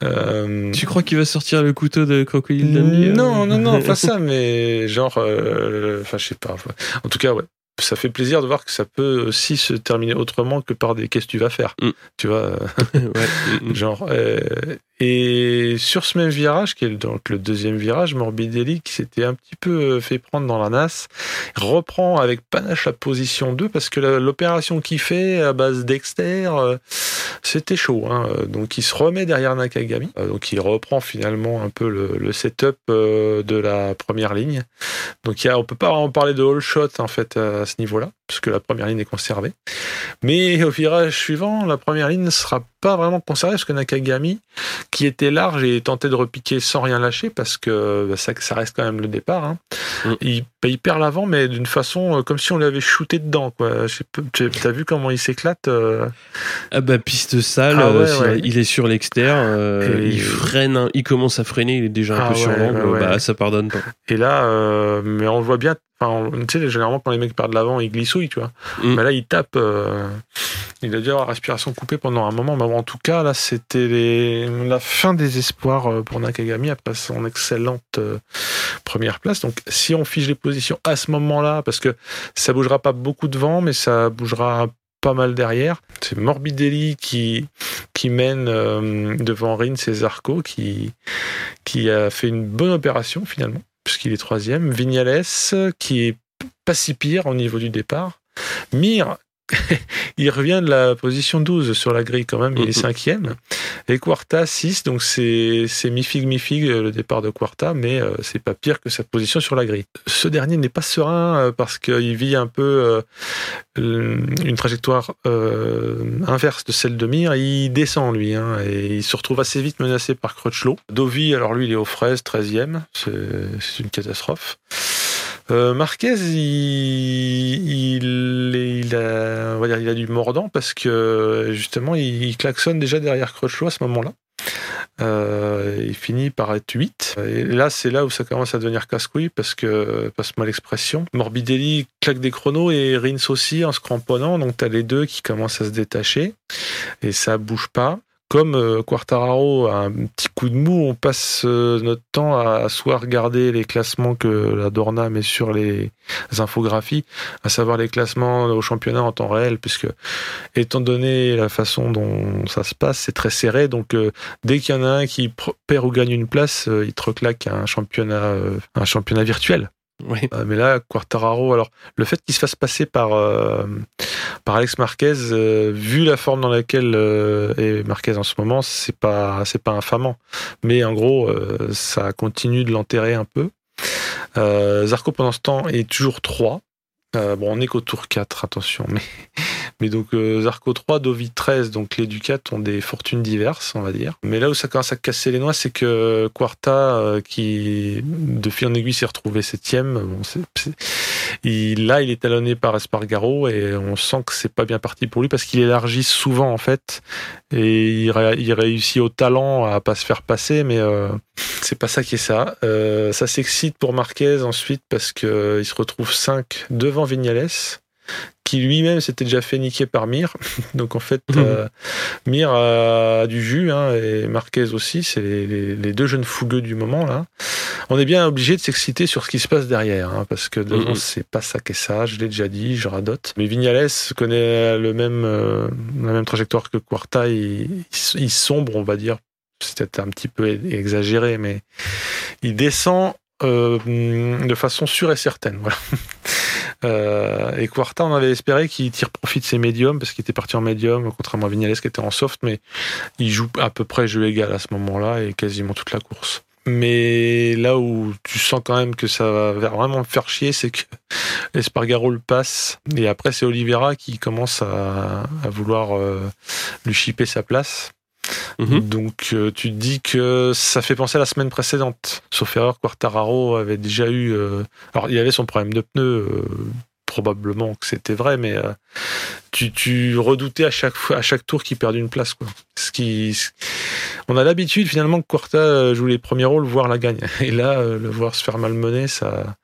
Euh, Tu crois qu'il va sortir le couteau de Crocodile Dundee non, non, non, pas ça, mais genre, euh, enfin, je sais pas. En tout cas, ouais. Ça fait plaisir de voir que ça peut aussi se terminer autrement que par des qu'est-ce que tu vas faire. Mm. Tu vois, ouais. Genre, euh, et sur ce même virage, qui est donc le deuxième virage, Morbidelli, qui s'était un petit peu euh, fait prendre dans la nasse, reprend avec panache la position 2 parce que l'opération qu'il fait à base d'Exter, euh, c'était chaud. hein. Donc il se remet derrière Nakagami. Euh, Donc il reprend finalement un peu le, le setup de la première ligne. Donc il y a, on peut pas vraiment parler de all shot en fait à ce niveau-là, parce que la première ligne est conservée. Mais au virage suivant, la première ligne ne sera pas vraiment conservée parce que Nakagami, qui était large et tentait de repiquer sans rien lâcher, parce que bah, ça, ça reste quand même le départ, hein, Mm. il, il perd l'avant, mais d'une façon euh, comme si on l'avait shooté dedans. Quoi. Je sais pas, tu as vu comment il s'éclate euh, Ah bah piste sale, Ah ouais, euh, ouais. il est sur l'extérieur, euh, il freine, il commence à freiner, il est déjà un Ah peu sur l'angle, bah ça pardonne pas. Et là, euh, mais on le voit bien. Enfin, on- tu sais, généralement quand les mecs perdent l'avant, ils glissouillent, tu vois. Mm. Mais là, il tape. euh, il a dû avoir la respiration coupée pendant un moment. Mais en tout cas, là, c'était les- la fin des espoirs pour Nakagami après son excellente première place. Donc, si on fige les positions à ce moment-là, parce que ça bougera pas beaucoup de vent, mais ça bougera pas mal derrière. C'est Morbidelli qui, qui mène euh, devant Rins et Zarco, qui, qui a fait une bonne opération finalement, puisqu'il est troisième. Vignales, qui est pas si pire au niveau du départ. Mir, il revient de la position 12 sur la grille quand même, il est Mhm. cinquième. Et Quarta 6, donc c'est mi-figue euh, le départ de Quarta, mais euh, c'est pas pire que sa position sur la grille. Ce dernier n'est pas serein euh, parce qu'il vit un peu euh, une trajectoire inverse de celle de Mir. Il descend lui, hein, et il se retrouve assez vite menacé par Crutchlow. Dovi, alors lui, il est aux fraises, 13e, c'est c'est une catastrophe. Euh, Marquez, il, il, a, on va dire, il a du mordant parce que justement, il, il klaxonne déjà derrière Crutchlow à ce moment-là. Euh, il finit par être 8. Et là, c'est là où ça commence à devenir casse-couille parce que, passe-moi l'expression, Morbidelli claque des chronos et Rins aussi en se cramponnant. Donc, tu as les deux qui commencent à se détacher et ça bouge pas. Comme euh, Quartararo a un petit coup de mou, on passe euh, notre temps à soit regarder les classements que la Dorna met sur les infographies, à savoir les classements au championnat en temps réel, puisque étant donné la façon dont ça se passe, c'est très serré. Donc euh, dès qu'il y en a un qui perd ou gagne une place, euh, il te reclaque un championnat, euh, un championnat virtuel. Oui. Euh, mais là, Quartararo, alors le fait qu'il se fasse passer par euh, par Alex Marquez, euh, vu la forme dans laquelle est Marquez en ce moment, c'est pas c'est pas infamant. Mais en gros, ça continue de l'enterrer un peu. Zarco pendant ce temps est toujours 3. Euh, bon, on est qu'au tour 4, attention. Mais, mais donc euh, Zarco 3, Dovi 13, donc les Ducats ont des fortunes diverses, on va dire. Mais là où ça commence à casser les noix, c'est que Quarta, euh, qui de fil en aiguille s'est retrouvé septième, bon, là il est talonné par Espargaro et on sent que c'est pas bien parti pour lui parce qu'il élargit souvent en fait et il, ré- il réussit au talent à pas se faire passer, mais euh, c'est pas ça qui est ça. Euh, ça s'excite pour Marquez ensuite parce que il se retrouve 5 devant Vignales, qui lui-même s'était déjà fait niquer par Mir. Donc en fait, Mhm. euh, Mir a du jus hein, et Marquez aussi. C'est les, les- les deux jeunes fougueux du moment là. On est bien obligé de s'exciter sur ce qui se passe derrière, hein, parce que devant Mhm. c'est pas ça qu'est ça. Je l'ai déjà dit, je radote. Mais Vignales connaît le même euh, la même trajectoire que Quarta. Il, il- il sombre, on va dire. C'est peut-être un petit peu exagéré, mais il descend euh, de façon sûre et certaine. Voilà. Euh, et Quarta, on avait espéré qu'il tire profit de ses médiums, parce qu'il était parti en médium, contrairement à Vignales qui était en soft, mais il joue à peu près jeu égal à ce moment-là et quasiment toute la course. Mais là où tu sens quand même que ça va vraiment me faire chier, c'est que Espargaro le passe. Et après, c'est Oliveira qui commence à, vouloir euh, lui chipper sa place. Mhm. Donc euh, tu te dis que ça fait penser à la semaine précédente. Sauf erreur, Quartararo avait déjà eu... euh, alors il avait son problème de pneus, euh, probablement que c'était vrai, mais tu, redoutais à chaque, à chaque tour qu'il perdait une place. Quoi. Ce qui, On a l'habitude finalement que Quarta joue les premiers rôles, voir la gagne. Et là, le voir se faire malmener, ça...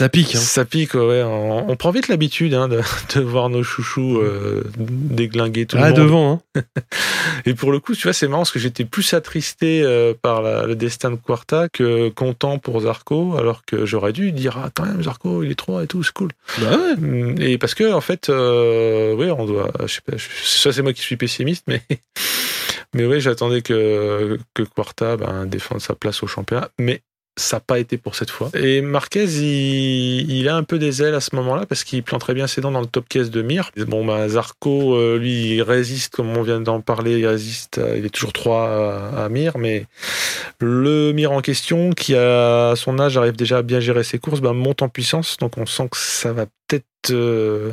Ça pique. Hein. Ça pique, ouais. On, on prend vite l'habitude hein, de, de voir nos chouchous euh, déglinguer tout le Ah, monde. devant. Hein. Et pour le coup, tu vois, c'est marrant parce que j'étais plus attristé euh, par la- le destin de Quarta que content pour Zarco, alors que j'aurais dû dire ah quand même Zarco, il est 3 et tout, c'est cool. Bah ouais. Mm, Et parce que en fait, euh, oui, on doit, je sais pas, je- ça c'est moi qui suis pessimiste, mais mais oui, j'attendais que que Quarta ben, défende sa place au championnat, mais ça n'a pas été pour cette fois. Et Marquez, il, a un peu des ailes à ce moment-là parce qu'il plante très bien ses dents dans le top case de Mir. Bon, ben, Zarco, euh, lui, il résiste, comme on vient d'en parler, il résiste, à- il est toujours 3 à, Mir, mais le Mir en question, qui à son âge arrive déjà à bien gérer ses courses, ben, monte en puissance, donc on sent que ça va peut-être euh,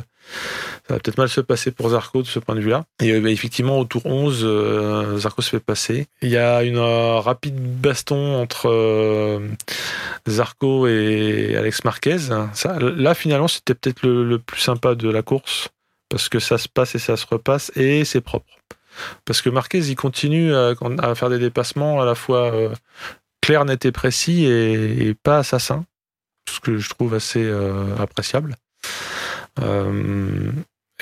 ça va peut-être mal se passer pour Zarco de ce point de vue-là. Et euh, bah, effectivement, au tour 11, euh, Zarco se fait passer. Il y a une euh, rapide baston entre euh, Zarco et Alex Marquez. Ça, là, finalement, c'était peut-être le, plus sympa de la course, parce que ça se passe et ça se repasse, et c'est propre. Parce que Marquez, il continue à, faire des dépassements à la fois clairs, nets et précis, et, pas assassins, ce que je trouve assez appréciable. Euh,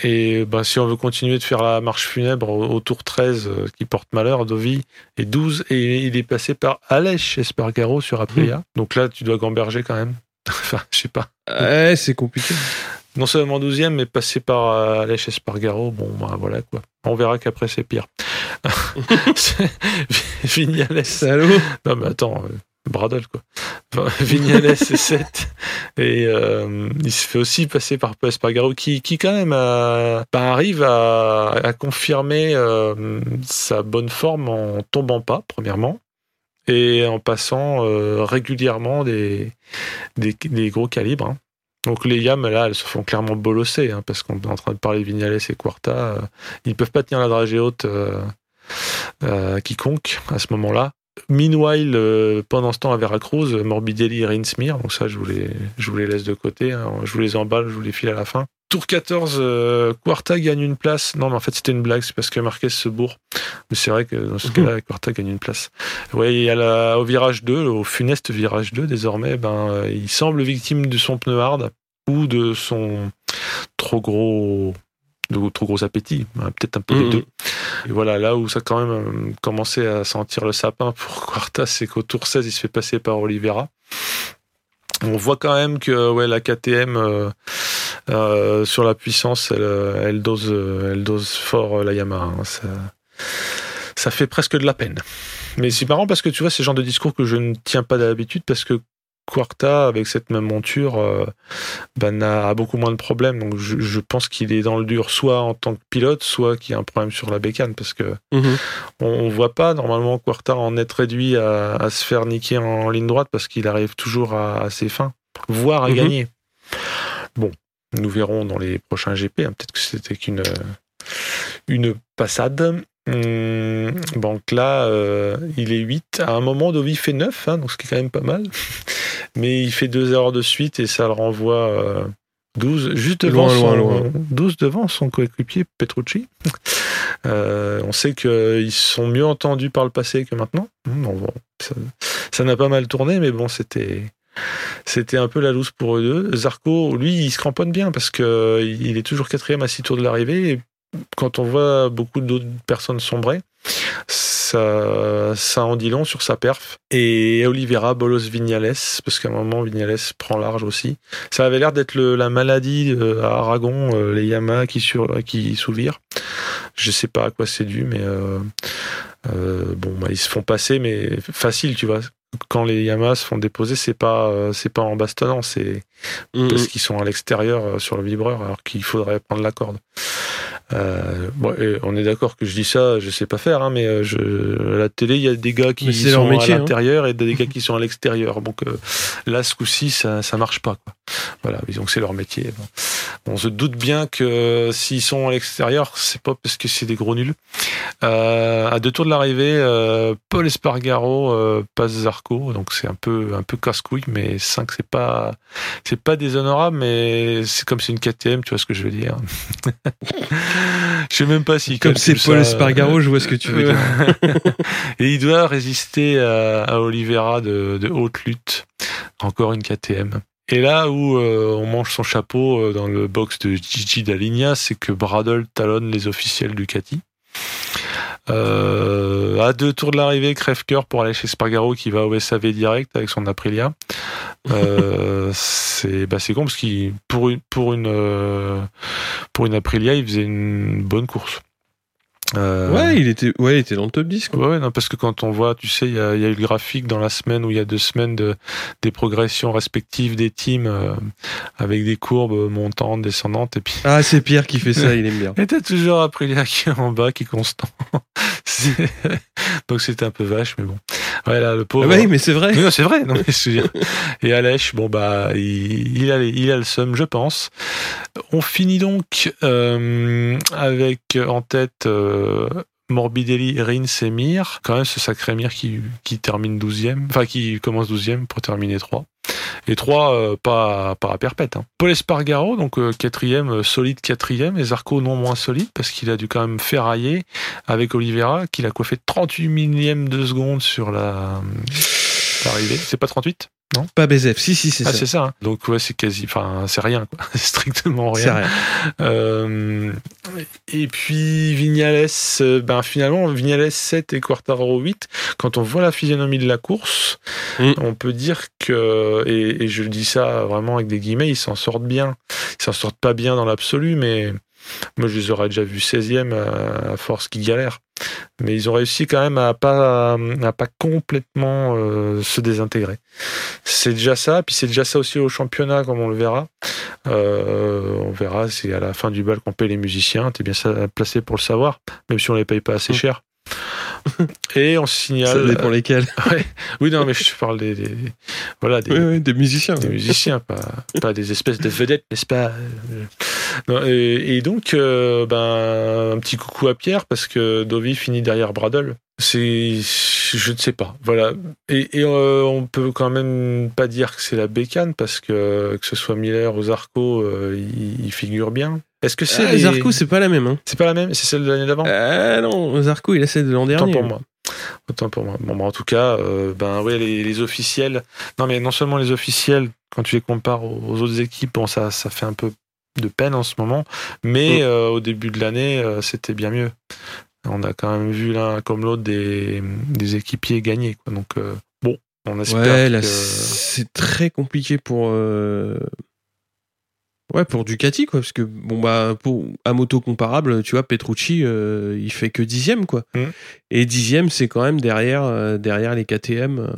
et ben, si on veut continuer de faire la marche funèbre au, tour 13 euh, qui porte malheur, Dovi est 12 et il est passé par Alèche Espargaro sur Aprilia. Donc là, tu dois gamberger quand même. enfin, je sais pas. Ouais, c'est compliqué. non seulement 12e, mais passer par euh, Aleix Espargaro, bon, bah, voilà quoi. On verra qu'après c'est pire. Vignales. Salaud Non, mais attends, euh, Bradle quoi. Vignales est 7. Et euh, il se fait aussi passer par Espargaro qui, qui quand même bah, arrive à, à confirmer euh, sa bonne forme en tombant pas, premièrement, et en passant euh, régulièrement des, gros calibres. hein. Donc les Yams, là, elles se font clairement bolosser, hein, parce qu'on est en train de parler de Vignales et Quarta. ils peuvent pas tenir la dragée haute quiconque à ce moment-là. Meanwhile, euh, pendant ce temps à Veracruz, Morbidelli et Rinsmir, donc ça je vous les, je vous les laisse de côté, hein, je vous les emballe, je vous les file à la fin. Tour 14, euh, Quarta gagne une place. Non, mais en fait c'était une blague, c'est parce que Marquez se bourre. Mais c'est vrai que dans ce cas-là, Quarta gagne une place. La- au virage 2, au funeste virage 2, désormais, ben, euh, il semble victime de son pneu hard ou de son trop gros, de trop gros appétit, hein, peut-être un peu Mhm. des deux. Et voilà, là où ça a quand même euh, commencé à sentir le sapin pour Quarta, c'est qu'au tour 16, il se fait passer par Oliveira. On voit quand même que ouais, la KTM euh, euh, sur la puissance, elle, elle dose, elle dose fort la Yamaha. hein. Ça, ça fait presque de la peine. Mais c'est marrant parce que tu vois, c'est le genre de discours que je ne tiens pas d'habitude parce que Quarta, avec cette même monture, euh, ben, a, a beaucoup moins de problèmes. Donc je, je pense qu'il est dans le dur, soit en tant que pilote, soit qu'il y a un problème sur la bécane parce que Mhm. on, on voit pas normalement Quarta en être réduit à, à se faire niquer en, ligne droite parce qu'il arrive toujours à, à ses fins, voire à Mhm. gagner. Bon, nous verrons dans les prochains GP. hein. Peut-être que c'était qu'une une passade. Hum, donc là, euh, il est 8. À un moment, Dovi fait 9, hein, donc ce qui est quand même pas mal. Mais il fait deux erreurs de suite et ça le renvoie euh, 12, juste devant, Loin, loin, son, loin. 12 devant son coéquipier Petrucci. Euh, on sait qu'ils sont mieux entendus par le passé que maintenant. Hum, bon, bon, ça- ça n'a pas mal tourné, mais bon, c'était c'était un peu la loose pour eux deux. Zarco, lui, il se cramponne bien parce que il est toujours quatrième à six tours de l'arrivée. Et quand on voit beaucoup d'autres personnes sombrer, ça, ça en dit long sur sa perf. Et Oliveira, Bolos, Vignales, parce qu'à un moment, Vignales prend large aussi. Ça avait l'air d'être la maladie euh, à Aragon, euh, les Yamaha qui, sur, qui souvirent. Je sais pas à quoi c'est dû, mais euh, euh, bon, bah, ils se font passer, mais facile, tu vois. Quand les Yamaha se font déposer, c'est pas, euh, c'est pas en bastonnant, c'est parce qu'ils sont à l'extérieur euh, sur le vibreur, alors qu'il faudrait prendre la corde. Euh, bon, on est d'accord que je dis ça, je sais pas faire, hein, mais euh, je, à la télé, il y a des gars qui sont métier, à hein. l'intérieur et des gars qui sont à l'extérieur. Donc euh, là, ce coup-ci, ça, ça marche pas. Quoi. Voilà, disons que c'est leur métier. Bon. On se doute bien que s'ils sont à l'extérieur, c'est pas parce que c'est des gros nuls. Euh, à deux tours de l'arrivée, euh, Paul Espargaro euh, passe Zarco, donc c'est un peu un peu casse-couille, mais 5 c'est pas c'est pas déshonorable, mais c'est comme c'est une KTM, tu vois ce que je veux dire. je sais même pas si Comme c'est Paul Espargaro, je vois ce que tu veux dire. Et il doit résister à, à Oliveira de, de haute lutte. Encore une KTM. Et là où euh, on mange son chapeau euh, dans le box de Gigi Dalinia, c'est que Bradle talonne les officiels Ducati. Euh, à deux tours de l'arrivée, crève-cœur pour aller chez Spargaro qui va au SAV direct avec son Aprilia. Euh, c'est bah, c'est con parce qu'il pour une pour une euh, pour une Aprilia, il faisait une bonne course. Euh, Ouais, il était, ouais, il était dans le top 10, quoi. Ouais, non, parce que quand on voit, tu sais, il y a, il y a eu le graphique dans la semaine ou il y a deux semaines de, des progressions respectives des teams euh, avec des courbes montantes, descendantes, et puis. Ah, c'est Pierre qui fait ça, il aime bien. Et t'as toujours Aprilia qui est en bas, qui est constant. Donc c'était un peu vache, mais bon. Ouais, là, le Ah pauvre. bah oui, mais c'est vrai. Mais non, c'est vrai. Non, mais je. Et Alèche, bon bah, il, il a, il a le seum, je pense. On finit donc euh, avec en tête euh, Morbidelli, Rins et Mir. Quand même, ce sacré Mir qui, qui termine 12e, enfin qui commence 12e pour terminer 3. Et 3, euh, pas, pas à perpète. Hein. Paul Espargaro, donc euh, quatrième, euh, solide quatrième, et Zarco non moins solide, parce qu'il a dû quand même ferrailler avec Oliveira, qu'il a coiffé 38 millièmes de seconde sur la C'est pas 38 Pas BZF. Si, si, c'est ah, ça. c'est ça. hein. Donc ouais, c'est quasi, enfin, c'est rien, quoi. C'est strictement C'est rien. rien. Euh, et puis Vignales, euh, ben finalement Vignales 7 et Quartaro 8. Quand on voit la physionomie de la course, Mm. on peut dire que, et, et je dis ça vraiment avec des guillemets, ils s'en sortent bien. Ils s'en sortent pas bien dans l'absolu, mais moi je les aurais déjà vus 16e à, à force qu'ils galèrent. Mais ils ont réussi quand même à pas, à pas complètement euh, se désintégrer. C'est déjà ça, puis c'est déjà ça aussi au championnat, comme on le verra. Euh, on verra, c'est à la fin du bal qu'on paye les musiciens. T'es bien ça- placé pour le savoir, même si on les paye pas assez Mm. cher. Et on signale. Ça dépend lesquels. Ouais. Oui, non, mais je parle des, des- voilà, des, Oui, oui, des musiciens. des ouais. musiciens, pas, pas des espèces de vedettes, n'est-ce pas Non, et, et donc, euh, ben, un petit coucou à Pierre parce que Dovi finit derrière Bradle. C'est, je ne sais pas. Voilà. Et, et, euh, on peut quand même pas dire que c'est la bécane parce que que ce soit Miller ou Zarco, euh, il, il figure bien. Est-ce que c'est Ah, les- Zarco, c'est pas la même. Hein. c'est pas la même? C'est celle de l'année d'avant? Ah non, Zarco, il a celle de l'an dernier. pour moi. Autant pour moi. Bon, bah, en tout cas, euh, ben ouais, les, les officiels. Non, mais non seulement les officiels, quand tu les compares aux, aux autres équipes, bon, ça, ça fait un peu de peine en ce moment. Mais Mm. euh, au début de l'année, euh, c'était bien mieux. On a quand même vu l'un comme l'autre des, des équipiers gagner. Quoi. Donc euh, bon, on espère Ouais, que. c'est très compliqué pour. Ouais, pour Ducati, quoi, parce que, bon, bah, pour, à moto comparable, tu vois, Petrucci, euh, il fait que dixième, quoi. Mm. Et dixième, c'est quand même derrière, euh, derrière les KTM, euh,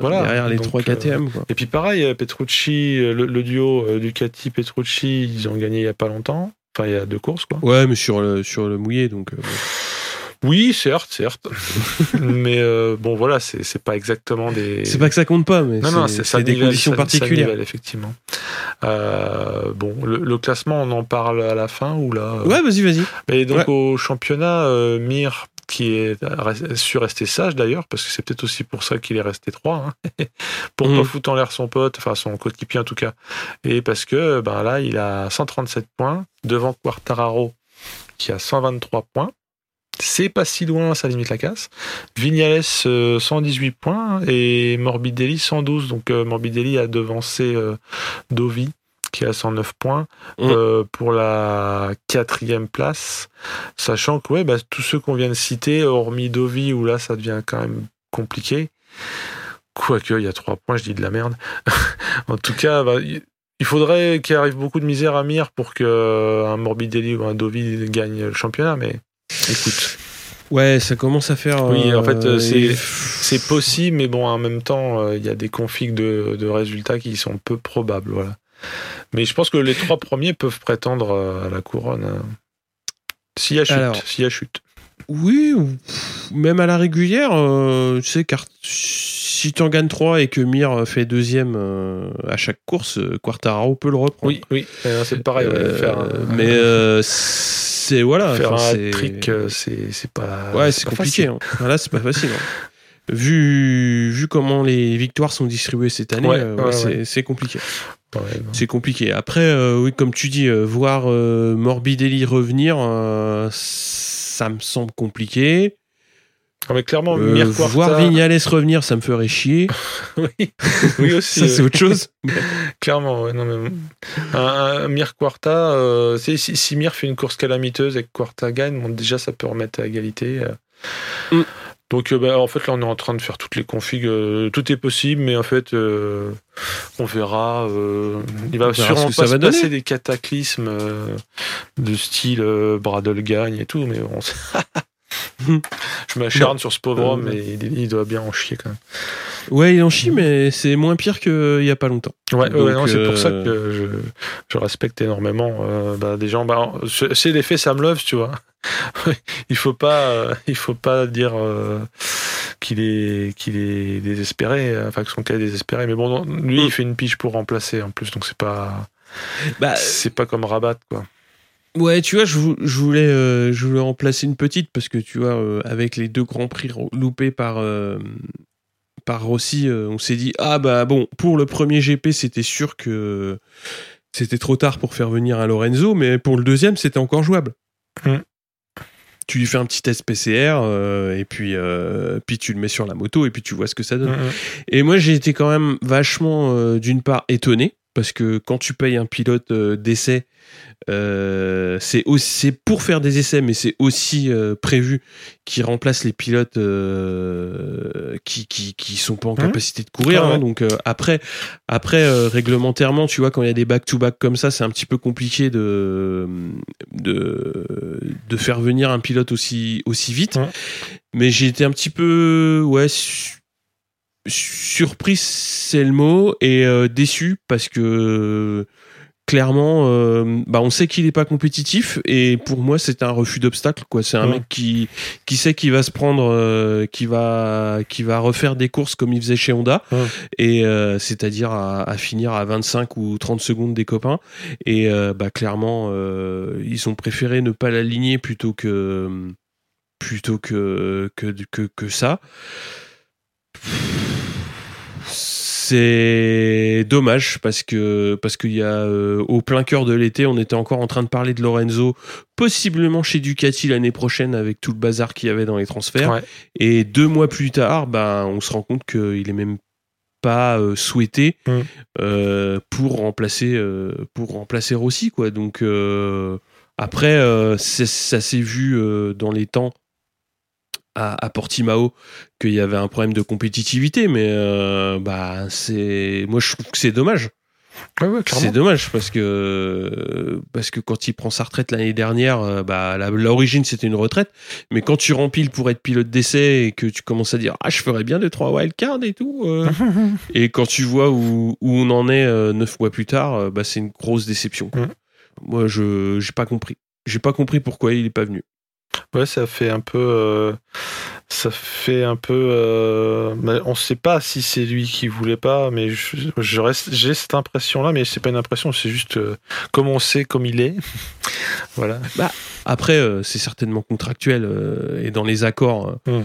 Voilà, derrière les trois KTM, quoi. Et puis pareil, Petrucci, le, le duo euh, Ducati-Petrucci, ils ont gagné il y a pas longtemps. Enfin, il y a deux courses, quoi. Ouais, mais sur le, sur le mouillé, donc. Oui, certes, certes. mais euh, bon, voilà, c'est pas exactement des. C'est pas que ça compte pas, mais c'est des conditions ça- ça particulières. nivelle, effectivement. Euh, bon, le, le classement, on en parle à la fin ou là euh, Ouais, vas-y, vas-y. Et donc Ouais. au championnat, euh, Mir, qui est su rester sage d'ailleurs, parce que c'est peut-être aussi pour ça qu'il est resté 3, hein, pour Mhm. pas foutre en l'air son pote, enfin son coéquipier en tout cas. Et parce que ben là, il a 137 points devant Quartararo qui a 123 points. C'est pas si loin, ça limite la casse. Vignales, euh, 118 points et Morbidelli 112. Donc euh, Morbidelli a devancé euh, Dovi qui a 109 points Mm. euh, pour la quatrième place. Sachant que ouais, bah, tous ceux qu'on vient de citer, hormis Dovi, où là ça devient quand même compliqué. Quoique, il y a trois points, je dis de la merde. en tout cas, bah, il faudrait qu'il arrive beaucoup de misère à Mir pour qu'un Morbidelli ou un Dovi gagne le championnat, mais écoute. Ouais, ça commence à faire. Oui, en fait, euh, c'est- et- C'est possible, mais bon, en même temps, euh, il y a des configs de, de résultats qui sont peu probables. Voilà. Mais je pense que les trois premiers peuvent prétendre euh, à la couronne. hein. S'il y a chute. Alors. S'il y a chute. Oui, même à la régulière, euh, tu sais, car si tu en gagnes 3 et que Mir fait deuxième euh, à chaque course, euh, Quartararo peut le reprendre. Oui, oui, euh, c'est pareil. ouais, faire mais c'est voilà. faire un trick, c'est pas. Ouais, c'est compliqué. facile. hein. Voilà, c'est pas facile. hein. Vu, vu comment les victoires sont distribuées cette année, Ouais, ouais, ouais, c'est- compliqué. C'est compliqué. Après, oui, comme tu dis, voir Morbidelli revenir, ça me semble compliqué. Non, mais clairement, Euh, voir Vignales revenir, ça me ferait chier. oui, oui aussi. ça, c'est autre chose. Clairement, ouais, non, mais un, un Mir Quarta, euh, si, si Mir fait une course calamiteuse et que Quarta gagne, bon, déjà ça peut remettre à égalité. euh. Mm. Donc euh, bah, en fait là on est en train de faire toutes les configs, euh, tout est possible, mais en fait euh, on verra. euh, il va On sûrement pas se donner. passer des cataclysmes euh, de style euh, Bradle gagne et tout, mais bon, je m'acharne sur ce pauvre Euh, homme ouais. et il, il doit bien en chier quand même. Ouais, il en chie, mais c'est moins pire qu'il y a pas longtemps. Ouais, c'est euh, pour ça que je, je respecte énormément euh, bah, des gens. Bah, c'est l'effet Sam Love, tu vois. il faut pas, euh, il faut pas dire euh, qu'il est, qu'il est désespéré, euh, enfin que son cas est désespéré. Mais bon, lui, Mm. il fait une pige pour remplacer en plus, donc c'est pas, Bah, c'est pas comme Rabat, quoi. Ouais, tu vois, je, vou- je voulais, euh, je voulais en placer une petite parce que tu vois, euh, avec les deux grands prix loupés par euh, par Rossi, on s'est dit ah bah bon, pour le premier GP, c'était sûr que c'était trop tard pour faire venir un Lorenzo, mais pour le deuxième, c'était encore jouable. Mm. Tu lui fais un petit test PCR et puis puis tu le mets sur la moto et puis tu vois ce que ça donne. Mm, mm. Et moi, j'ai été quand même vachement, d'une part, étonné. Parce que quand tu payes un pilote euh, d'essai, euh, c'est aussi pour faire des essais, mais c'est aussi euh, prévu qu'il remplace les pilotes euh, qui, qui qui sont pas en Mhm. capacité de courir. Ah ouais. hein. donc après après réglementairement, tu vois, quand il y a des back to back comme ça, c'est un petit peu compliqué de de de faire venir un pilote aussi aussi vite. Mais j'ai été un petit peu ouais. su- surpris c'est le mot et euh, déçu parce que clairement euh, bah on sait qu'il est pas compétitif et pour moi c'est un refus d'obstacle quoi c'est un Ouais. mec qui qui sait qu'il va se prendre euh, qui va qui va refaire des courses comme il faisait chez Honda Ouais. et euh, c'est-à-dire à, à finir à 25 ou 30 secondes des copains et bah clairement ils ont préféré ne pas l'aligner plutôt que plutôt que que que, que ça c'est dommage parce que parce qu'il y a euh, au plein cœur de l'été, on était encore en train de parler de Lorenzo, possiblement chez Ducati l'année prochaine avec tout le bazar qu'il y avait dans les transferts. Ouais. Et deux mois plus tard, ben on se rend compte qu'il est même pas euh, souhaité Mm. euh, pour remplacer pour remplacer Rossi quoi. Donc après, ça s'est vu dans les temps à, à Portimao qu'il y avait un problème de compétitivité, mais euh, bah c'est moi je trouve que c'est dommage. Ouais, ouais, C'est dommage parce que parce que quand il prend sa retraite l'année dernière, euh, bah l'origine c'était une retraite, mais quand tu rempiles pour être pilote d'essai et que tu commences à dire ah je ferais bien deux trois wildcards et tout, euh, et quand tu vois où, où on en est euh, neuf mois plus tard, bah c'est une grosse déception. Moi je j'ai pas compris, j'ai pas compris pourquoi il est pas venu. Ouais, ça fait un peu. euh, ça fait un peu. euh, bah, on sait pas si c'est lui qui voulait pas, mais je, je reste, j'ai cette impression-là, mais c'est pas une impression, c'est juste euh, comme on sait, comme il est. voilà. Après, euh, c'est certainement contractuel et dans les accords Mm.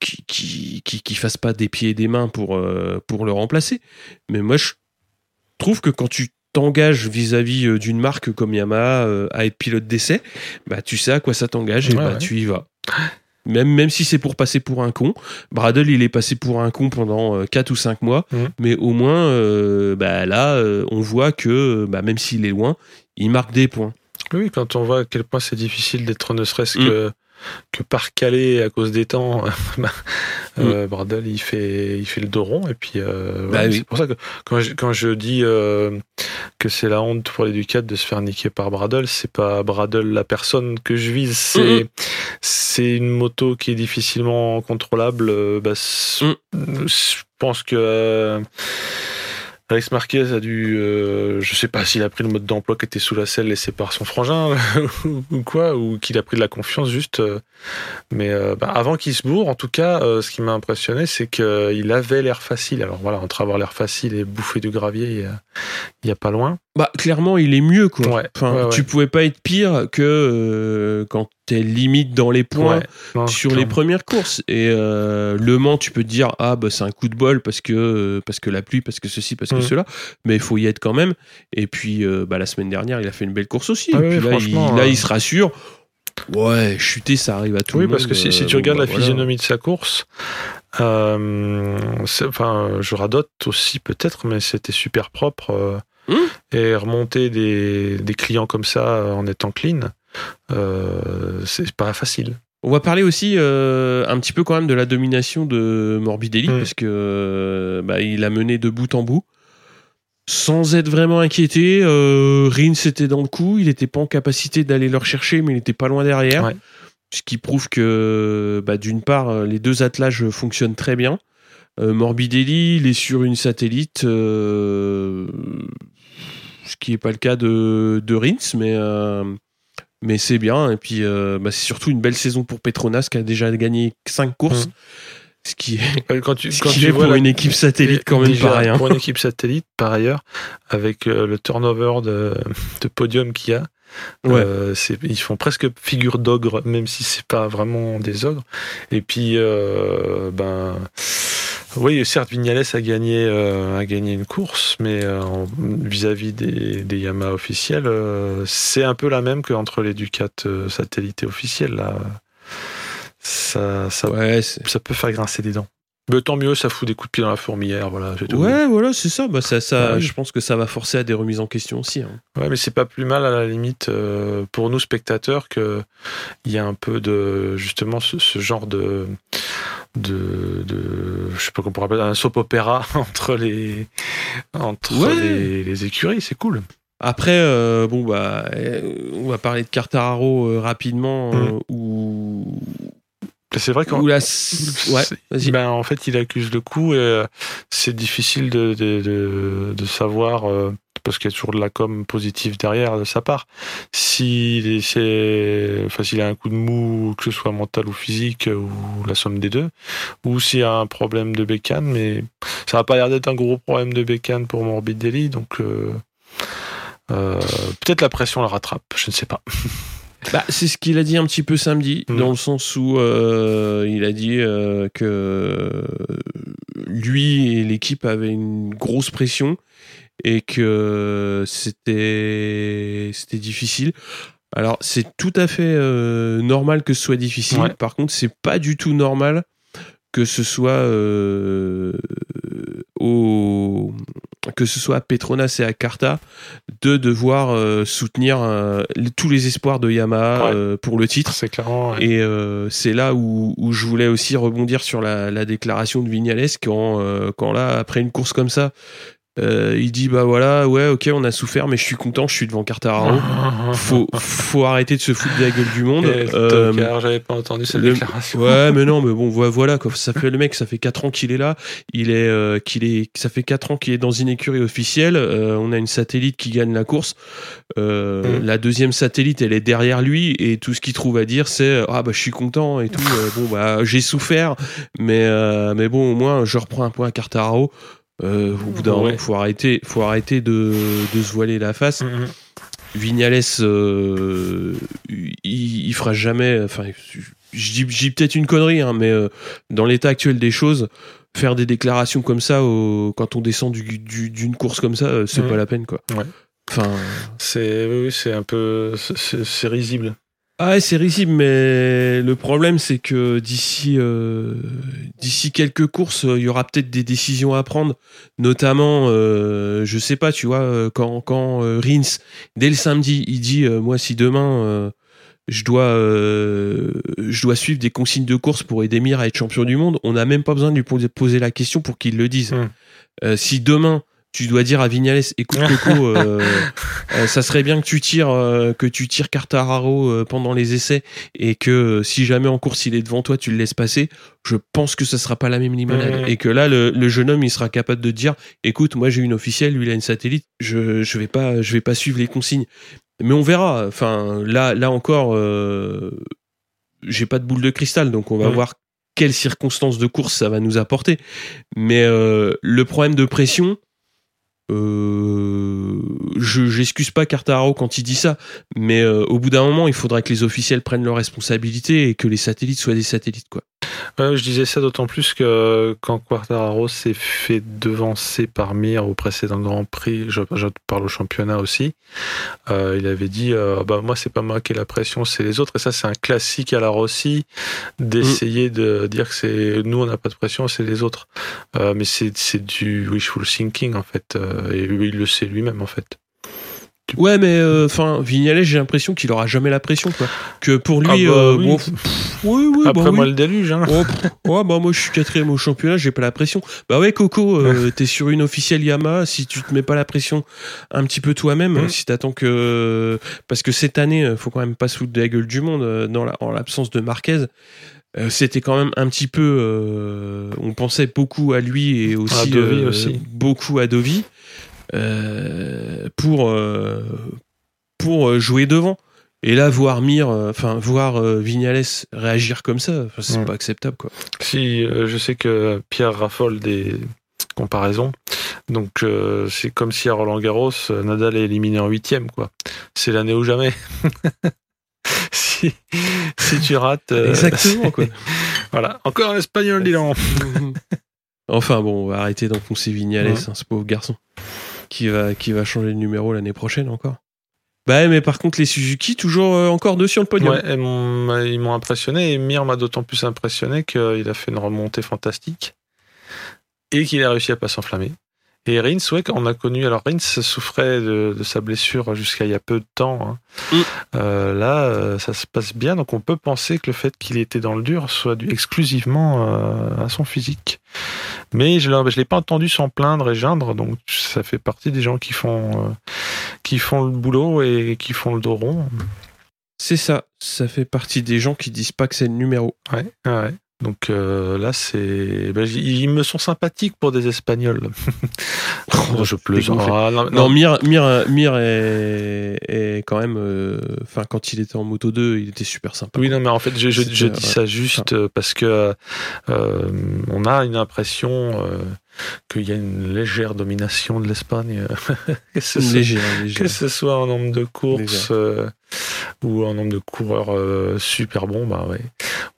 qui, qui, qui, qui fassent pas des pieds et des mains pour, pour le remplacer. Mais moi, je trouve que quand tu t'engages vis-à-vis euh, d'une marque comme Yamaha euh, à être pilote d'essai, bah, tu sais à quoi ça t'engage et Ouais, bah, ouais. tu y vas. Même, même si c'est pour passer pour un con. Bradle, il est passé pour un con pendant 4 ou 5 mois. Mhm. Mais au moins, euh, bah, là, euh, on voit que bah, même s'il est loin, il marque des points. Oui, quand on voit à quel point c'est difficile d'être ne serait-ce Mm. que, que par Calais à cause des temps, bah, euh, il fait, il fait le dos rond. Et puis, euh, Bah ouais, oui. c'est pour ça que quand je, quand je dis euh, que c'est la honte pour les Ducats de se faire niquer par Bradel, c'est pas Bradel la personne que je vise, c'est c'est une moto qui est difficilement contrôlable. bah, Mm. Je pense que. Euh, Alex Marquez a dû, euh, je sais pas s'il a pris le mode d'emploi qui était sous la selle laissé par son frangin ou- quoi, ou qu'il a pris de la confiance juste. euh, mais euh, bah, avant qu'il se bourre, en tout cas, euh, ce qui m'a impressionné, c'est qu'il avait l'air facile. Alors voilà, entre avoir l'air facile et bouffer du gravier, il y a, il y a pas loin. Bah, clairement, il est mieux, quoi. Ouais, enfin, ouais, ouais. tu pouvais pas être pire que euh, quand t'es limite dans les points Ouais, non, sur les premières courses. Et euh, Le Mans, tu peux te dire, ah, bah, c'est un coup de bol parce que, euh, parce que la pluie, parce que ceci, parce que Mm. cela. Mais il faut y être quand même. Et puis, euh, bah, la semaine dernière, il a fait une belle course aussi. Ah et oui, puis là, il, franchement, là, il se rassure. Ouais, chuter, ça arrive à tout Oui, le monde. parce que si, si tu regardes bah, la voilà. physionomie de sa course, enfin, je radote aussi peut-être, mais c'était super propre. Hmm. Et remonter des, des clients comme ça en étant clean, c'est pas facile. On va parler aussi euh, un petit peu quand même de la domination de Morbidelli parce que euh, bah, il a mené de bout en bout sans être vraiment inquiété. Euh, Rins était dans le coup, il n'était pas en capacité d'aller le rechercher, mais il était pas loin derrière. Ouais. Ce qui prouve que bah, d'une part euh, les deux attelages fonctionnent très bien. Euh, Morbidelli, il est sur une satellite, euh, ce qui n'est pas le cas de, de Rins, mais euh, mais c'est bien. Et puis, euh, bah, c'est surtout une belle saison pour Petronas qui a déjà gagné 5 courses. Mhm. Ce qui est, Quand tu, ce quand qui tu est vois pour la- une équipe satellite quand même pas rien. Pour une équipe satellite, par ailleurs, avec euh, le turnover de, de podium qu'il y a, Ouais. euh, ils font presque figure d'ogre, même si c'est pas vraiment des ogres. Et puis, euh, ben, oui, certes, Vignales a gagné, euh, a gagné une course, mais euh, vis-à-vis des, des Yamaha officiels, euh, c'est un peu la même qu'entre les Ducat euh, satellites officiels. Là. Ça, ça, Ouais, c'est- ça peut faire grincer des dents. Mais tant mieux, ça fout des coups de pied dans la fourmilière, voilà. tout. Ouais, voilà, c'est ça. Bah, ça, ça Ah. Je pense que ça va forcer à des remises en question aussi. hein. Ouais, mais c'est pas plus mal à la limite euh, pour nous spectateurs que il y a un peu de justement ce, ce genre de de, de je sais pas comment on pourrait appeler un soap opéra entre les entre Ouais. les, les écuries, c'est cool. Après, euh, bon, bah, euh, on va parler de Cartararo euh, rapidement. euh, Mm. où, C'est vrai qu'en la. Ouais, ben, en fait, il accuse le coup et c'est difficile de, de, de, de savoir, parce qu'il y a toujours de la com positive derrière de sa part, s'il enfin, s'il a un coup de mou, que ce soit mental ou physique, euh, ou la somme des deux, ou s'il y a un problème de bécane, mais ça n'a pas l'air d'être un gros problème de bécane pour Morbidelli, donc euh, euh, peut-être la pression la rattrape, je ne sais pas. Bah, c'est ce qu'il a dit un petit peu samedi, Mm. dans le sens où euh, il a dit euh, que lui et l'équipe avaient une grosse pression et que c'était c'était difficile. Alors c'est tout à fait euh, normal que ce soit difficile. Ouais. Par contre, c'est pas du tout normal que ce soit euh, au que ce soit à Petronas et à Carta de devoir euh, soutenir euh, tous les espoirs de Yamaha Ouais. pour le titre. C'est clairement. ouais. Et c'est là où, où je voulais aussi rebondir sur la, la déclaration de Vignales quand, quand là, après une course comme ça, euh, il dit bah voilà, ouais, ok, on a souffert, mais je suis content, je suis devant Quartararo. Faut, faut arrêter de se foutre de la gueule du monde. Eh, Euh, j'avais pas entendu cette le- déclaration. Ouais, mais non, mais bon, vo- voilà, quoi. Ça fait le mec, ça fait 4 ans qu'il est là. Il est, euh, qu'il est, ça fait 4 ans qu'il est dans une écurie officielle. Euh, on a une satellite qui gagne la course. Euh, Mm. La deuxième satellite, elle est derrière lui et tout ce qu'il trouve à dire, c'est ah bah je suis content et tout. Euh, bon bah j'ai souffert, mais euh, mais bon au moins je reprends un point à Cartararo. Euh, au bout d'un Ouais. moment, faut arrêter, faut arrêter de, de se voiler la face. Mhm. Vignales, euh, il, il fera jamais. Enfin, je dis, peut-être une connerie, hein, mais euh, dans l'état actuel des choses, faire des déclarations comme ça au- quand on descend du- du- d'une course comme ça, c'est Mhm. pas la peine, quoi. Ouais. Enfin, C'est oui, oui, c'est un peu c'est risible. Ah ouais, c'est risible, mais le problème, c'est que d'ici euh, d'ici quelques courses, il y aura peut-être des décisions à prendre, notamment, euh, je sais pas, tu vois, euh, quand quand euh, Rins dès le samedi, il dit, moi, si demain je dois je dois suivre des consignes de course pour aider Mir à être champion du monde, on n'a même pas besoin de lui poser, la question pour qu'il le dise. Mm. Euh, si demain tu dois dire à Vignales, écoute Coco, euh, euh, ça serait bien que tu tires, euh, que tu tires Cartararo pendant les essais et que si jamais en course il est devant toi, tu le laisses passer. Je pense que ça sera pas la même limonade et que là le, le jeune homme il sera capable de dire, écoute, moi j'ai une officielle, lui il a une satellite, je je vais pas je vais pas suivre les consignes. Mais on verra. Enfin là là encore, j'ai pas de boule de cristal, donc on va voir quelles circonstances de course ça va nous apporter. Mais le problème de pression, euh, je j'excuse pas Cartararo quand il dit ça, mais euh, au bout d'un moment, il faudrait que les officiels prennent leurs responsabilités et que les satellites soient des satellites, quoi. Ouais, je disais ça d'autant plus que quand Quartararo s'est fait devancer par Mir au précédent Grand Prix, je, je parle au championnat aussi, euh, il avait dit euh, bah moi c'est pas moi qui ai la pression, c'est les autres. Et ça c'est un classique à la Rossi d'essayer de dire que c'est nous on n'a pas de pression, c'est les autres. Euh, mais c'est c'est du wishful thinking en fait, euh, et lui il le sait lui-même en fait. Ouais, mais enfin, Vignales, j'ai l'impression qu'il aura jamais la pression, quoi. Que pour lui, Ah bah euh, oui. bon, pff, oui, oui, Après bah moi oui. le déluge, hein. Oh, pff, ouais, bah moi je suis quatrième au championnat, j'ai pas la pression. Bah ouais, Coco, euh, t'es sur une officielle Yamaha, si tu te mets pas la pression un petit peu toi-même, Mm. si t'attends que. Parce que cette année, euh, faut quand même pas se foutre de la gueule du monde, euh, dans la, en l'absence de Marquez. euh, C'était quand même un petit peu. euh, on pensait beaucoup à lui et aussi, À Dovi euh, aussi. beaucoup à Dovi euh, pour euh, pour euh, jouer devant. Et là, voir Mir, euh, enfin voir euh, Vignales réagir comme ça, c'est pas acceptable quoi. Si, euh, je sais que Pierre raffole des comparaisons. Donc, euh, c'est comme si à Roland Garros, euh, Nadal est éliminé en huitième, quoi. C'est l'année ou jamais. si, si tu rates. euh, Exactement quoi. Voilà. Encore un espagnol, dis enfin bon, on va arrêter d'enfoncer Vignales, Ouais. hein, ce pauvre garçon, qui va qui va changer de numéro l'année prochaine encore. Bah ouais, mais par contre les Suzuki toujours euh, encore deux sur le podium. Ouais, mon- ils m'ont impressionné. Et Mir m'a d'autant plus impressionné qu'il a fait une remontée fantastique. et qu'il a réussi à pas s'enflammer. Et Rins, ouais, on a connu. Alors Rins souffrait de, de sa blessure jusqu'à il y a peu de temps. hein. Mm. Euh, là, euh, ça se passe bien, donc on peut penser que le fait qu'il était dans le dur soit dû exclusivement euh, à son physique. Mais je ne l'ai pas entendu s'en plaindre et geindre, donc ça fait partie des gens qui font, euh, qui font le boulot et qui font le dos rond. C'est ça. Ça fait partie des gens qui disent pas que c'est le numéro. Ouais, ouais. Donc euh, là, c'est. ben, ils me sont sympathiques pour des Espagnols. Oh, je plaisante. Ah, non, Non, non, Mir, Mir, Mir est, est quand même. euh, Enfin, quand il était en moto 2, il était super sympa. Oui, non, mais en fait, je, je, je dis ça juste euh, parce que euh, on a une impression euh, qu'il y a une légère domination de l'Espagne, euh, que, ce soit, léger, hein, léger. que ce soit en nombre de courses Légère. euh, ou en nombre de coureurs euh, super bons. Bah ouais,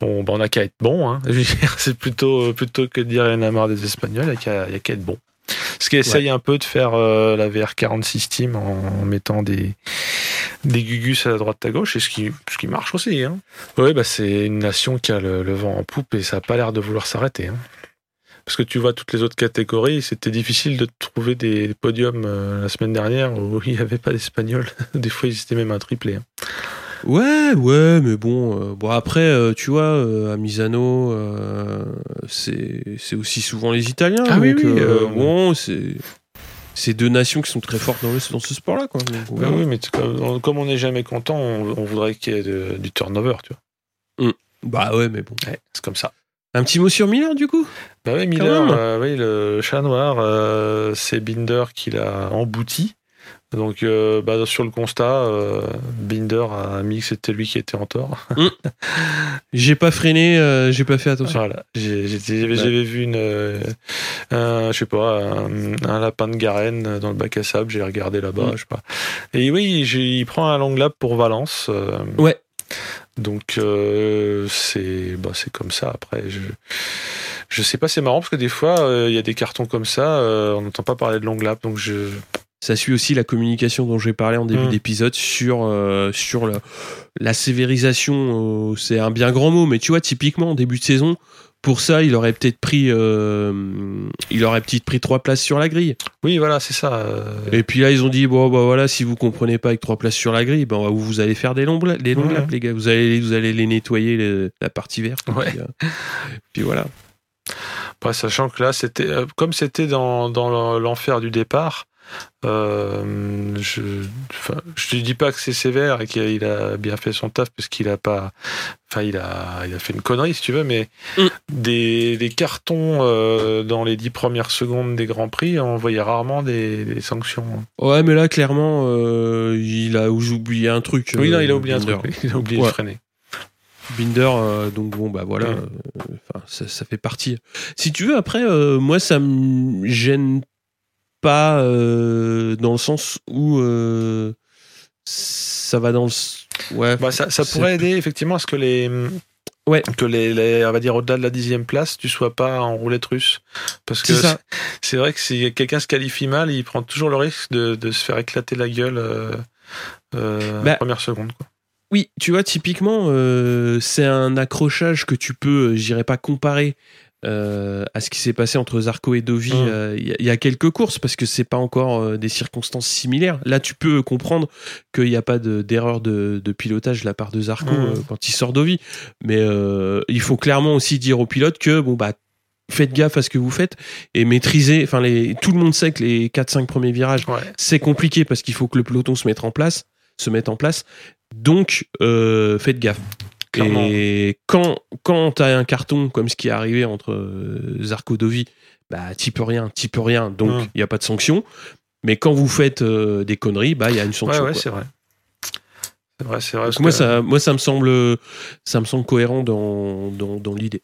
on, bah, on a qu'à être bon. Hein. C'est plutôt plutôt que de dire il y en a marre des Espagnols, il y a qu'à qu'à être bon. Ce qui essaye un peu de faire euh, la VR46 Team en mettant des, des gugus à droite à gauche, et ce qui, ce qui marche aussi. Hein. Oui, bah c'est une nation qui a le, le vent en poupe et ça n'a pas l'air de vouloir s'arrêter. Hein. Parce que tu vois toutes les autres catégories, c'était difficile de trouver des podiums euh, la semaine dernière où il n'y avait pas d'Espagnols. Des fois, ils étaient même un triplé. hein. Ouais, ouais, mais bon. euh, bon après, euh, tu vois, euh, à Misano, euh, c'est c'est aussi souvent les Italiens. Ah oui, donc, oui, euh, bon, c'est. C'est deux nations qui sont très fortes dans, dans ce sport-là, quoi. Donc, on Oui, oui, mais comme, comme on n'est jamais content, on, on voudrait qu'il y ait de- du turnover, tu vois. Bah ouais, mais bon. Ouais, c'est comme ça. Un petit mot sur Miller, du coup? Bah oui, Miller, oui, le chat noir, c'est Binder qui l'a embouti. Donc, euh, bah, sur le constat, euh, Binder a mis que c'était lui qui était en tort. J'ai pas freiné, euh, j'ai pas fait attention. Voilà, j'avais Ouais. vu une, euh, un, je sais pas, un, un lapin de Garenne dans le bac à sable. J'ai regardé là-bas, Mm. je sais pas. Et oui, il prend un long lap pour Valence. euh, Ouais. Donc euh, c'est, bah, c'est comme ça. Après, je, je sais pas, c'est marrant parce que des fois, il y a des cartons comme ça, euh, on n'entend pas parler de long lap, donc je. Ça suit aussi la communication dont j'ai parlé en début Mm. d'épisode sur, euh, sur la sévérisation. euh, c'est un bien grand mot, mais tu vois, typiquement, en début de saison, pour ça, il aurait peut-être pris, euh, il aurait peut-être pris trois places sur la grille. Oui, voilà, c'est ça. euh, Et puis là, ils ont dit bon, bah voilà, si vous comprenez pas avec trois places sur la grille, ben vous allez faire des longs, des longs Ouais. laps, les gars. Vous allez, vous allez les nettoyer la partie verte. et Ouais. Puis, euh, puis voilà. Après, sachant que là, c'était comme c'était dans, dans l'enfer du départ. Euh, je, te dis pas que c'est sévère et qu'il a bien fait son taf parce qu'il a pas, enfin, il a, il a fait une connerie si tu veux, mais Mm. des, des cartons euh, dans les dix premières secondes des grands prix, on voyait rarement des, des sanctions. Ouais, mais là, clairement, euh, il a oublié un truc. oui, non, il a oublié Binder. un truc, il a oublié Ouais. de freiner. Binder, euh, donc bon, bah voilà, Mm. euh, enfin, ça, ça fait partie. Si tu veux, après, euh, moi, ça me gêne pas euh, dans le sens où euh, ça va dans le. Ouais, Bah, ça, ça pourrait aider effectivement à ce que les, Ouais. que les, les- on va dire au-delà de la dixième place, tu sois pas en roulette russe, parce que C'est vrai que si quelqu'un se qualifie mal, il prend toujours le risque de, de se faire éclater la gueule euh, euh, Bah, première seconde. quoi. Oui, tu vois, typiquement, euh, c'est un accrochage que tu peux, j'irais pas comparer euh, à ce qui s'est passé entre Zarco et Dovi Mm. euh, il y, a- il y a quelques courses, parce que c'est pas encore euh, des circonstances similaires. Là, tu peux comprendre qu'il n'y a pas de- d'erreur de, de pilotage de la part de Zarco euh, quand il sort Dovi. Mais il faut clairement aussi dire aux pilotes que, bon, bah, faites gaffe à ce que vous faites et maîtrisez. Enfin, tout le monde sait que les 4-5 premiers virages, Ouais. c'est compliqué parce qu'il faut que le peloton se mette en place, se mette en place. Donc, faites gaffe. Clairement. Et quand, quand tu as un carton comme ce qui est arrivé entre euh, Zarco Dovi, bah, t'y peux rien, t'y peux rien. Donc, il n'y a pas de sanction. Mais quand vous faites euh, des conneries, bah, il y a une Ouais, sanction. ouais, quoi. c'est vrai. C'est vrai, c'est vrai. Moi, que- ça, moi, ça me semble, ça me semble cohérent dans, dans, dans l'idée.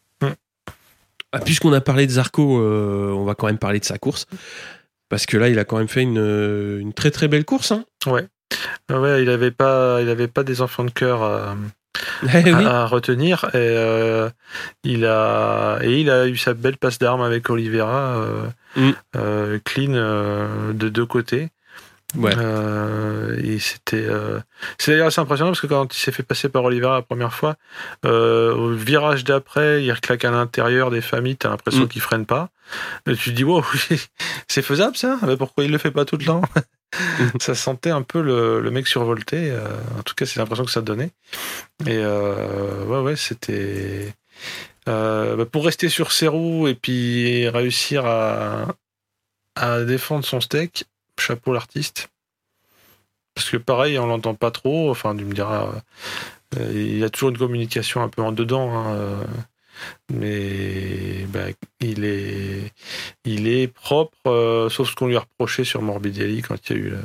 Ah, Puisqu'on a parlé de Zarco, euh, on va quand même parler de sa course. Parce que là, il a quand même fait une, une très très belle course. Hein. Ah ouais, il avait pas, il avait pas des enfants de cœur Eh oui. à retenir et euh, il a et il a eu sa belle passe d'armes avec Oliveira, euh, Mm. euh, clean de deux côtés. Ouais. Euh, et c'était, euh, c'est d'ailleurs assez impressionnant parce que quand il s'est fait passer par Oliveira la première fois, euh, au virage d'après, il reclaque à l'intérieur des familles, t'as l'impression Mm. qu'il freine pas. Et tu te dis, wow, c'est faisable ça? Mais pourquoi il le fait pas tout le temps? Ça sentait un peu le, le mec survolté. euh, en tout cas, c'est l'impression que ça donnait. Et euh, ouais, ouais, c'était. euh, bah, pour rester sur ses roues et puis réussir à, défendre son steak, chapeau l'artiste. Parce que pareil, on l'entend pas trop. Enfin, tu me diras, il y a toujours une communication un peu en dedans. hein, mais bah, il est, il est propre, euh, sauf ce qu'on lui a reproché sur Morbidelli quand il y a eu le,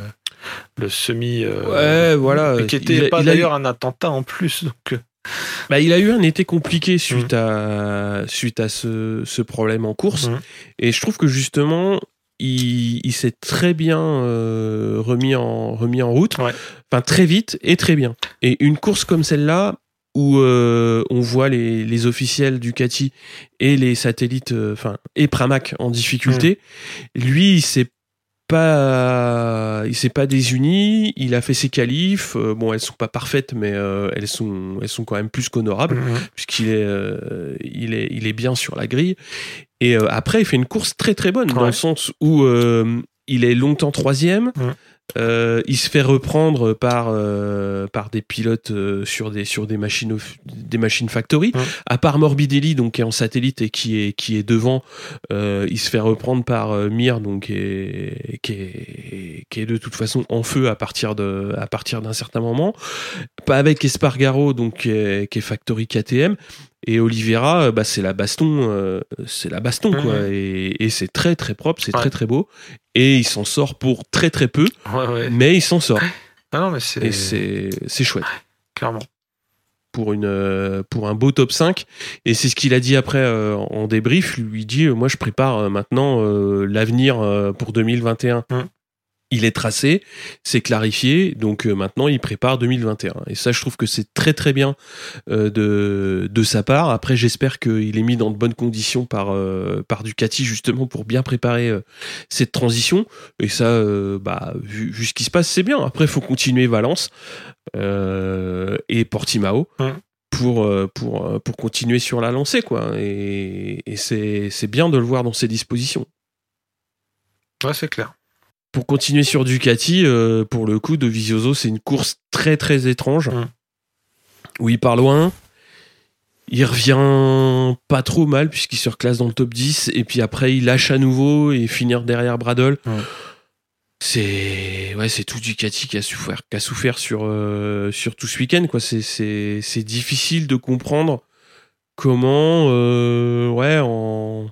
le semi. euh, Ouais, voilà. qui Il était a- pas eu- d'ailleurs un attentat en plus. Donc, euh, Bah, il a eu un été compliqué suite Mm. à suite à ce, ce problème en course Mhm. et je trouve que justement il, il s'est très bien euh, remis en remis en route Ouais. enfin très vite et très bien et une course comme celle-là où euh, on voit les, les officiels Ducati et les satellites euh, enfin et Pramac en difficulté lui il s'est pas il s'est pas désuni il a fait ses qualifs euh, bon elles sont pas parfaites mais euh, elles sont elles sont quand même plus qu'honorables Mhm. puisqu'il est, euh, il est, il est bien sur la grille. Et après, il fait une course très très bonne dans le sens où il est longtemps troisième. Mhm. Euh, il se fait reprendre par euh, par des pilotes euh, sur des sur des machines des machines factory. À part Morbidelli donc qui est en satellite et qui est qui est devant, euh, il se fait reprendre par euh, Mir donc qui est, qui est qui est de toute façon en feu à partir de à partir d'un certain moment. Pas avec Espargaro donc qui est, qui est factory KTM et Oliveira, euh, bah, c'est la baston, euh, c'est la baston quoi. Et, et c'est très très propre, c'est Ouais. très très beau. Et il s'en sort pour très très peu, Ouais, ouais. mais il s'en sort. Ah non, mais c'est Et c'est c'est chouette clairement. pour une euh, pour un beau top 5. Et c'est ce qu'il a dit après euh, en débrief. Il lui dit, euh, moi je prépare maintenant euh, l'avenir euh, pour 2021. Mhm. Il est tracé, c'est clarifié, donc euh, maintenant il prépare 2021. Et ça, je trouve que c'est très très bien euh, de, de sa part. Après, j'espère qu'il est mis dans de bonnes conditions par, euh, par Ducati justement pour bien préparer cette transition. Et ça, bah, vu, vu ce qui se passe, c'est bien. Après, il faut continuer Valence et Portimao. Pour, pour, pour continuer sur la lancée, quoi. Et, c'est bien de le voir dans ces dispositions Ouais, c'est clair. Pour continuer sur Ducati, euh, pour le coup, de Vizioso, c'est une course très très étrange. Mm. Où il part loin. Il revient pas trop mal puisqu'il se reclasse dans le top 10 et puis après il lâche à nouveau et finir derrière Bradle. Mm. C'est ouais, c'est tout Ducati qui a souffert, qui a souffert sur euh, sur tout ce week-end quoi. C'est c'est c'est difficile de comprendre comment euh, ouais en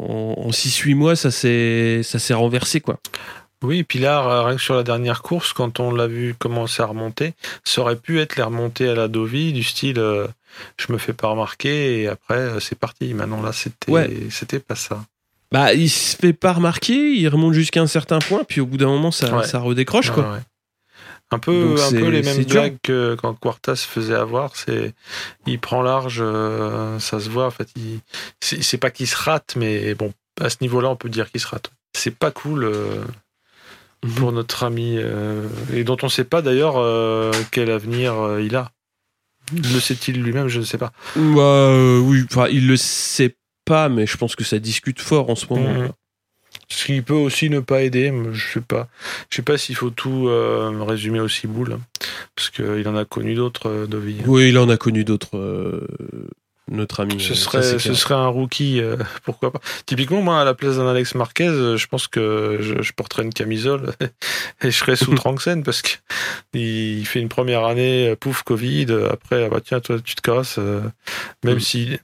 en, 6-8 mois ça s'est ça s'est renversé quoi. Oui, et puis là, rien que sur la dernière course, quand on l'a vu commencer à remonter, ça aurait pu être les remontées à la Dovi, du style euh, je me fais pas remarquer et après euh, c'est parti. Maintenant là, c'était Ouais. c'était pas ça. Bah, il se fait pas remarquer, il remonte jusqu'à un certain point, puis au bout d'un moment, ça, Ouais. ça redécroche, quoi. Ouais. Un peu, un les mêmes blagues que quand Quartas se faisait avoir. C'est, il prend large, euh, ça se voit. En fait, il, c'est, pas qu'il se rate, mais bon, à ce niveau-là, on peut dire qu'il se rate. C'est pas cool euh, Mhm. pour notre ami euh, et dont on sait pas d'ailleurs quel avenir il a. Le sait-il lui-même Je ne sais pas. Bah, oui, enfin, il le sait pas, mais je pense que ça discute fort en ce moment. Mhm. Ce qui peut aussi ne pas aider, mais je sais pas. Je sais pas s'il faut tout euh, résumer au ciboule, parce qu'il en a connu d'autres euh, de vie. Oui, il en a connu d'autres, euh, notre ami. Ce euh, serait, ce serait un rookie, pourquoi pas. Typiquement, moi, à la place d'un Alex Marquez, je pense que je, je porterais une camisole et je serais sous Tranxen parce que il fait une première année, pouf, Covid. Après, ah bah tiens, toi, tu te casses. Même Mm. si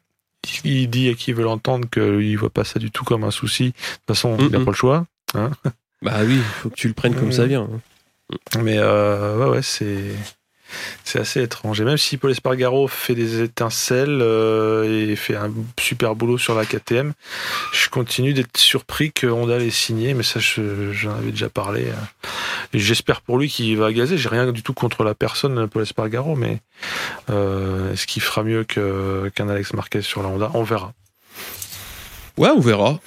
il dit à qui veut l'entendre qu'il voit pas ça du tout comme un souci. De toute façon, il n'a Mm, mm. pas le choix. Bah oui, faut que tu le prennes comme ça vient. hein. Mais euh, ouais, ouais, c'est. C'est assez étrange. Et même si Paul Espargaro fait des étincelles euh, et fait un super boulot sur la KTM, je continue d'être surpris que Honda l'ait signé, mais ça, je- j'en avais déjà parlé. euh. J'espère pour lui qu'il va gazer. J'ai rien du tout contre la personne, Paul Espargaro, mais euh, est-ce qu'il fera mieux qu'un Alex Marquez sur la Honda? On verra. Ouais, on verra.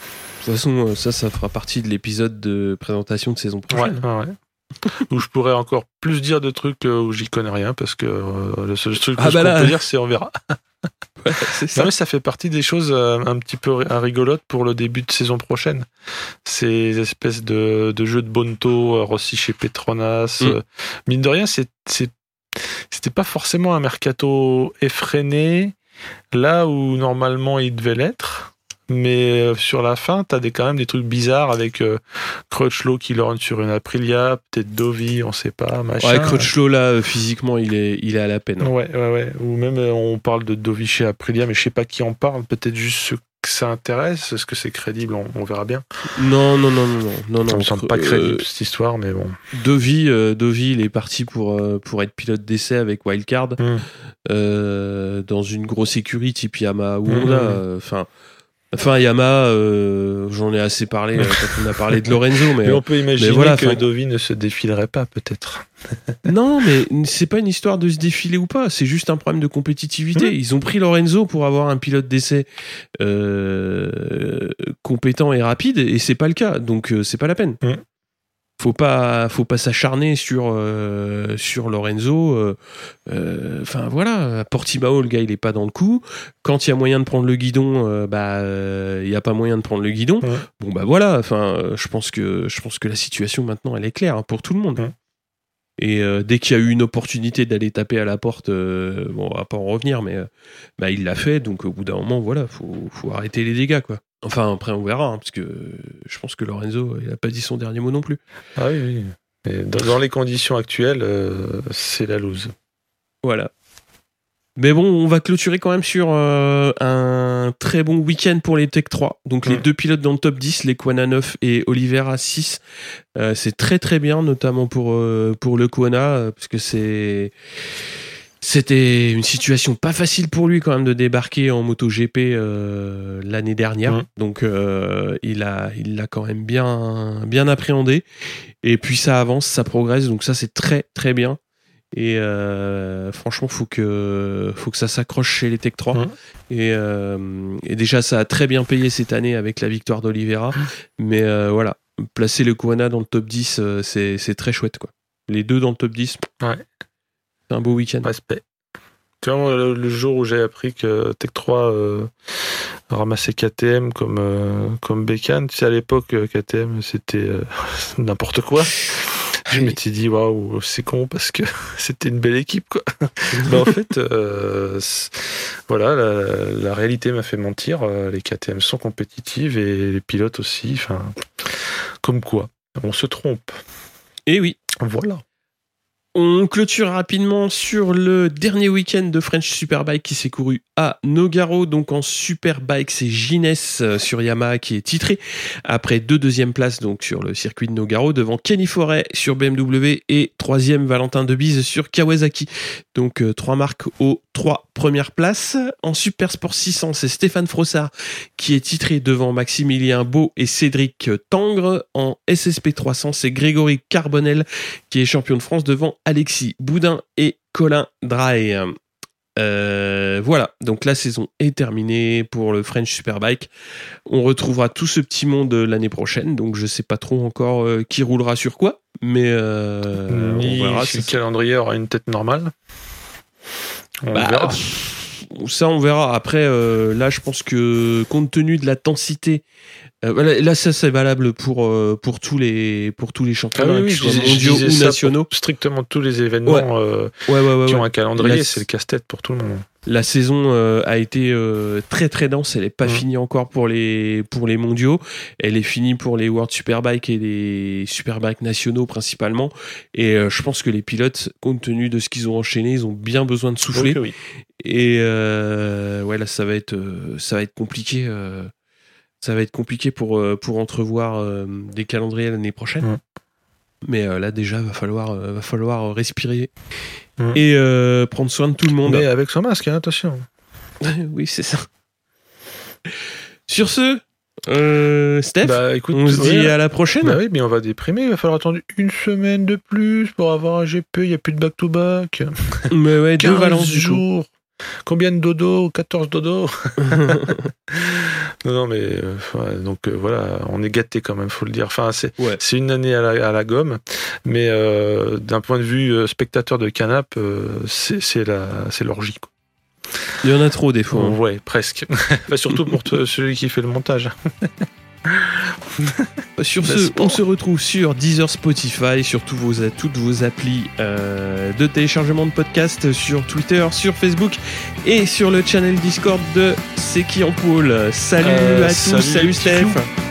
toute façon, ça, ça fera partie de l'épisode de présentation de saison prochaine. ouais, ouais. Où je pourrais encore plus dire de trucs euh, où j'y connais rien parce que euh, le seul truc que Ah je bah peux dire c'est on verra. Ouais, ça. Non, mais ça fait partie des choses euh, un petit peu ri- rigolotes pour le début de saison prochaine. Ces espèces de, de jeux de Bonto, Rossi chez Petronas. Mm. mine de rien, c'était pas forcément un mercato effréné là où normalement il devait l'être. Mais euh, sur la fin, t'as des, quand même des trucs bizarres avec euh, Crutchlow qui le run sur une Aprilia, peut-être Dovi, on sait pas, machin. Ouais, Crutchlow, là, euh, physiquement, il est, il est à la peine. hein. Ouais, ouais, ouais. Ou même on parle de Dovi chez Aprilia, mais je sais pas qui en parle. Peut-être juste ceux que ça intéresse. Est-ce que c'est crédible? On, on verra bien. Non, non, non, non, non, non, Ça non. me semble pas euh, crédible cette histoire, mais bon. Dovi, euh, Dovi, il est parti pour, euh, pour être pilote d'essai avec Wildcard Mm. euh, dans une grosse écurie type Yamaha ou Honda. mm. Euh, Enfin, Yamaha, euh, j'en ai assez parlé euh, quand on a parlé de Lorenzo, mais, Mais on peut imaginer voilà, que enfin- Dovi ne se défilerait pas, peut-être. non, mais c'est pas une histoire de se défiler ou pas. C'est juste un problème de compétitivité. Mm. Ils ont pris Lorenzo pour avoir un pilote d'essai euh, compétent et rapide, et c'est pas le cas. Donc euh, c'est pas la peine. Mm. Faut pas, faut pas s'acharner sur euh, sur Lorenzo. euh, euh, Enfin voilà, à Portimao, le gars il est pas dans le coup. Quand il y a moyen de prendre le guidon, euh, bah il y a pas moyen de prendre le guidon. Ouais. Bon bah voilà. Enfin, je pense que je pense que la situation maintenant elle est claire hein, pour tout le monde. Ouais. Et euh, dès qu'il y a eu une opportunité d'aller taper à la porte, euh, bon, on va pas en revenir, mais euh, bah, il l'a fait. Donc au bout d'un moment, voilà, faut, faut arrêter les dégâts, quoi. Enfin, après, on verra, hein, parce que je pense que Lorenzo, il a pas dit son dernier mot non plus. Ah oui, oui. Dans, dans les conditions actuelles, euh, c'est la loose. Voilà. Mais bon, on va clôturer quand même sur euh, un très bon week-end pour les Tech 3. Donc les Mm. deux pilotes dans le top 10, les Kwana 9 et Oliveira 6. Euh, c'est très très bien, notamment pour, pour le Kwana, parce que c'est... C'était une situation pas facile pour lui quand même de débarquer en MotoGP euh, l'année dernière. Donc euh, il a il l'a quand même bien bien appréhendé. Et puis ça avance, ça progresse. Donc ça c'est très très bien. Et euh, franchement, faut que faut que ça s'accroche chez les Tech 3. Mhm. Et, euh, et déjà, ça a très bien payé cette année avec la victoire d'Olivera. Mais euh, voilà, placer le Kouana dans le top 10, euh, c'est c'est très chouette. quoi. Les deux dans le top 10, Ouais. C'est un beau week-end. Respect. Tu vois, le, le jour où j'ai appris que Tech 3 euh, ramassait KTM comme, euh, comme bécane, tu sais, à l'époque, euh, KTM, c'était euh, n'importe quoi. Je Oui. m'étais dit, waouh, c'est con parce que c'était une belle équipe, quoi. Mais en fait, voilà, la, la réalité m'a fait mentir. Les KTM sont compétitives et les pilotes aussi. Enfin, comme quoi, on se trompe. Et oui, Voilà. On clôture rapidement sur le dernier week-end de French Superbike qui s'est couru à Nogaro. Donc en Superbike, c'est Gines euh, sur Yamaha qui est titré après deux deuxièmes places donc sur le circuit de Nogaro devant Kenny Forêt sur BMW et troisième Valentin Debise sur Kawasaki. Donc euh, trois marques aux trois premières places. En Super Sport 600, c'est Stéphane Frossard qui est titré devant Maximilien Beau et Cédric Tangre. En SSP 300, c'est Grégory Carbonel qui est champion de France devant Alexis Boudin et Colin Drahe. Euh, voilà, donc la saison est terminée pour le French Superbike. On retrouvera tout ce petit monde l'année prochaine, donc je sais pas trop encore euh, qui roulera sur quoi, mais euh, on verra. si le calendrier aura une tête normale. On Bah, verra. pff, ça, on verra. Après, euh, là, je pense que compte tenu de la densité, euh, là, ça, c'est valable pour, euh, pour, tous les, pour tous les Ah championnats, oui, oui, je disais- mondiaux ou nationaux. Strictement tous les événements euh, Ouais, ouais, ouais, qui ont un calendrier, La- c'est le casse-tête pour tout le monde. La saison euh, a été euh, très très dense. Elle n'est pas Mhm. finie encore pour les pour les mondiaux. Elle est finie pour les World Superbike et les Superbike nationaux principalement. Et euh, je pense que les pilotes, compte tenu de ce qu'ils ont enchaîné, ils ont bien besoin de souffler. Oui. Et euh, ouais, là, ça va être, euh, ça va être compliqué. Ça va être compliqué pour, euh, pour entrevoir euh, des calendriers l'année prochaine. Mais euh, là, déjà, va falloir, va falloir respirer et prendre soin de tout le monde. Mais avec son masque, hein, attention. oui, c'est ça. Sur ce, euh, Steph, Bah écoute, on se dit ouais, à la prochaine. bah oui, mais on va déprimer. Il va falloir attendre une semaine de plus pour avoir un GP. Il n'y a plus de back-to-back. Mais ouais, deux 15 Valence du coup. jours. Combien de dodo? 14 dodo Non, non, mais euh, ouais, donc euh, voilà, on est gâté quand même, faut le dire. Enfin, c'est Ouais. c'est une année à la, à la gomme, mais euh, d'un point de vue euh, spectateur de canap, euh, c'est c'est la c'est l'orgie. quoi. Il y en a trop des fois. hein. Ouais, presque. Enfin, surtout pour te- celui qui fait le montage. Sur N'est-ce ce, on se retrouve sur Deezer, Spotify, sur tous vos, toutes vos applis euh, de téléchargement de podcasts, sur Twitter, sur Facebook et sur le channel Discord de C'est qui en pôle. Salut Euh, à tous, salut, salut Steph.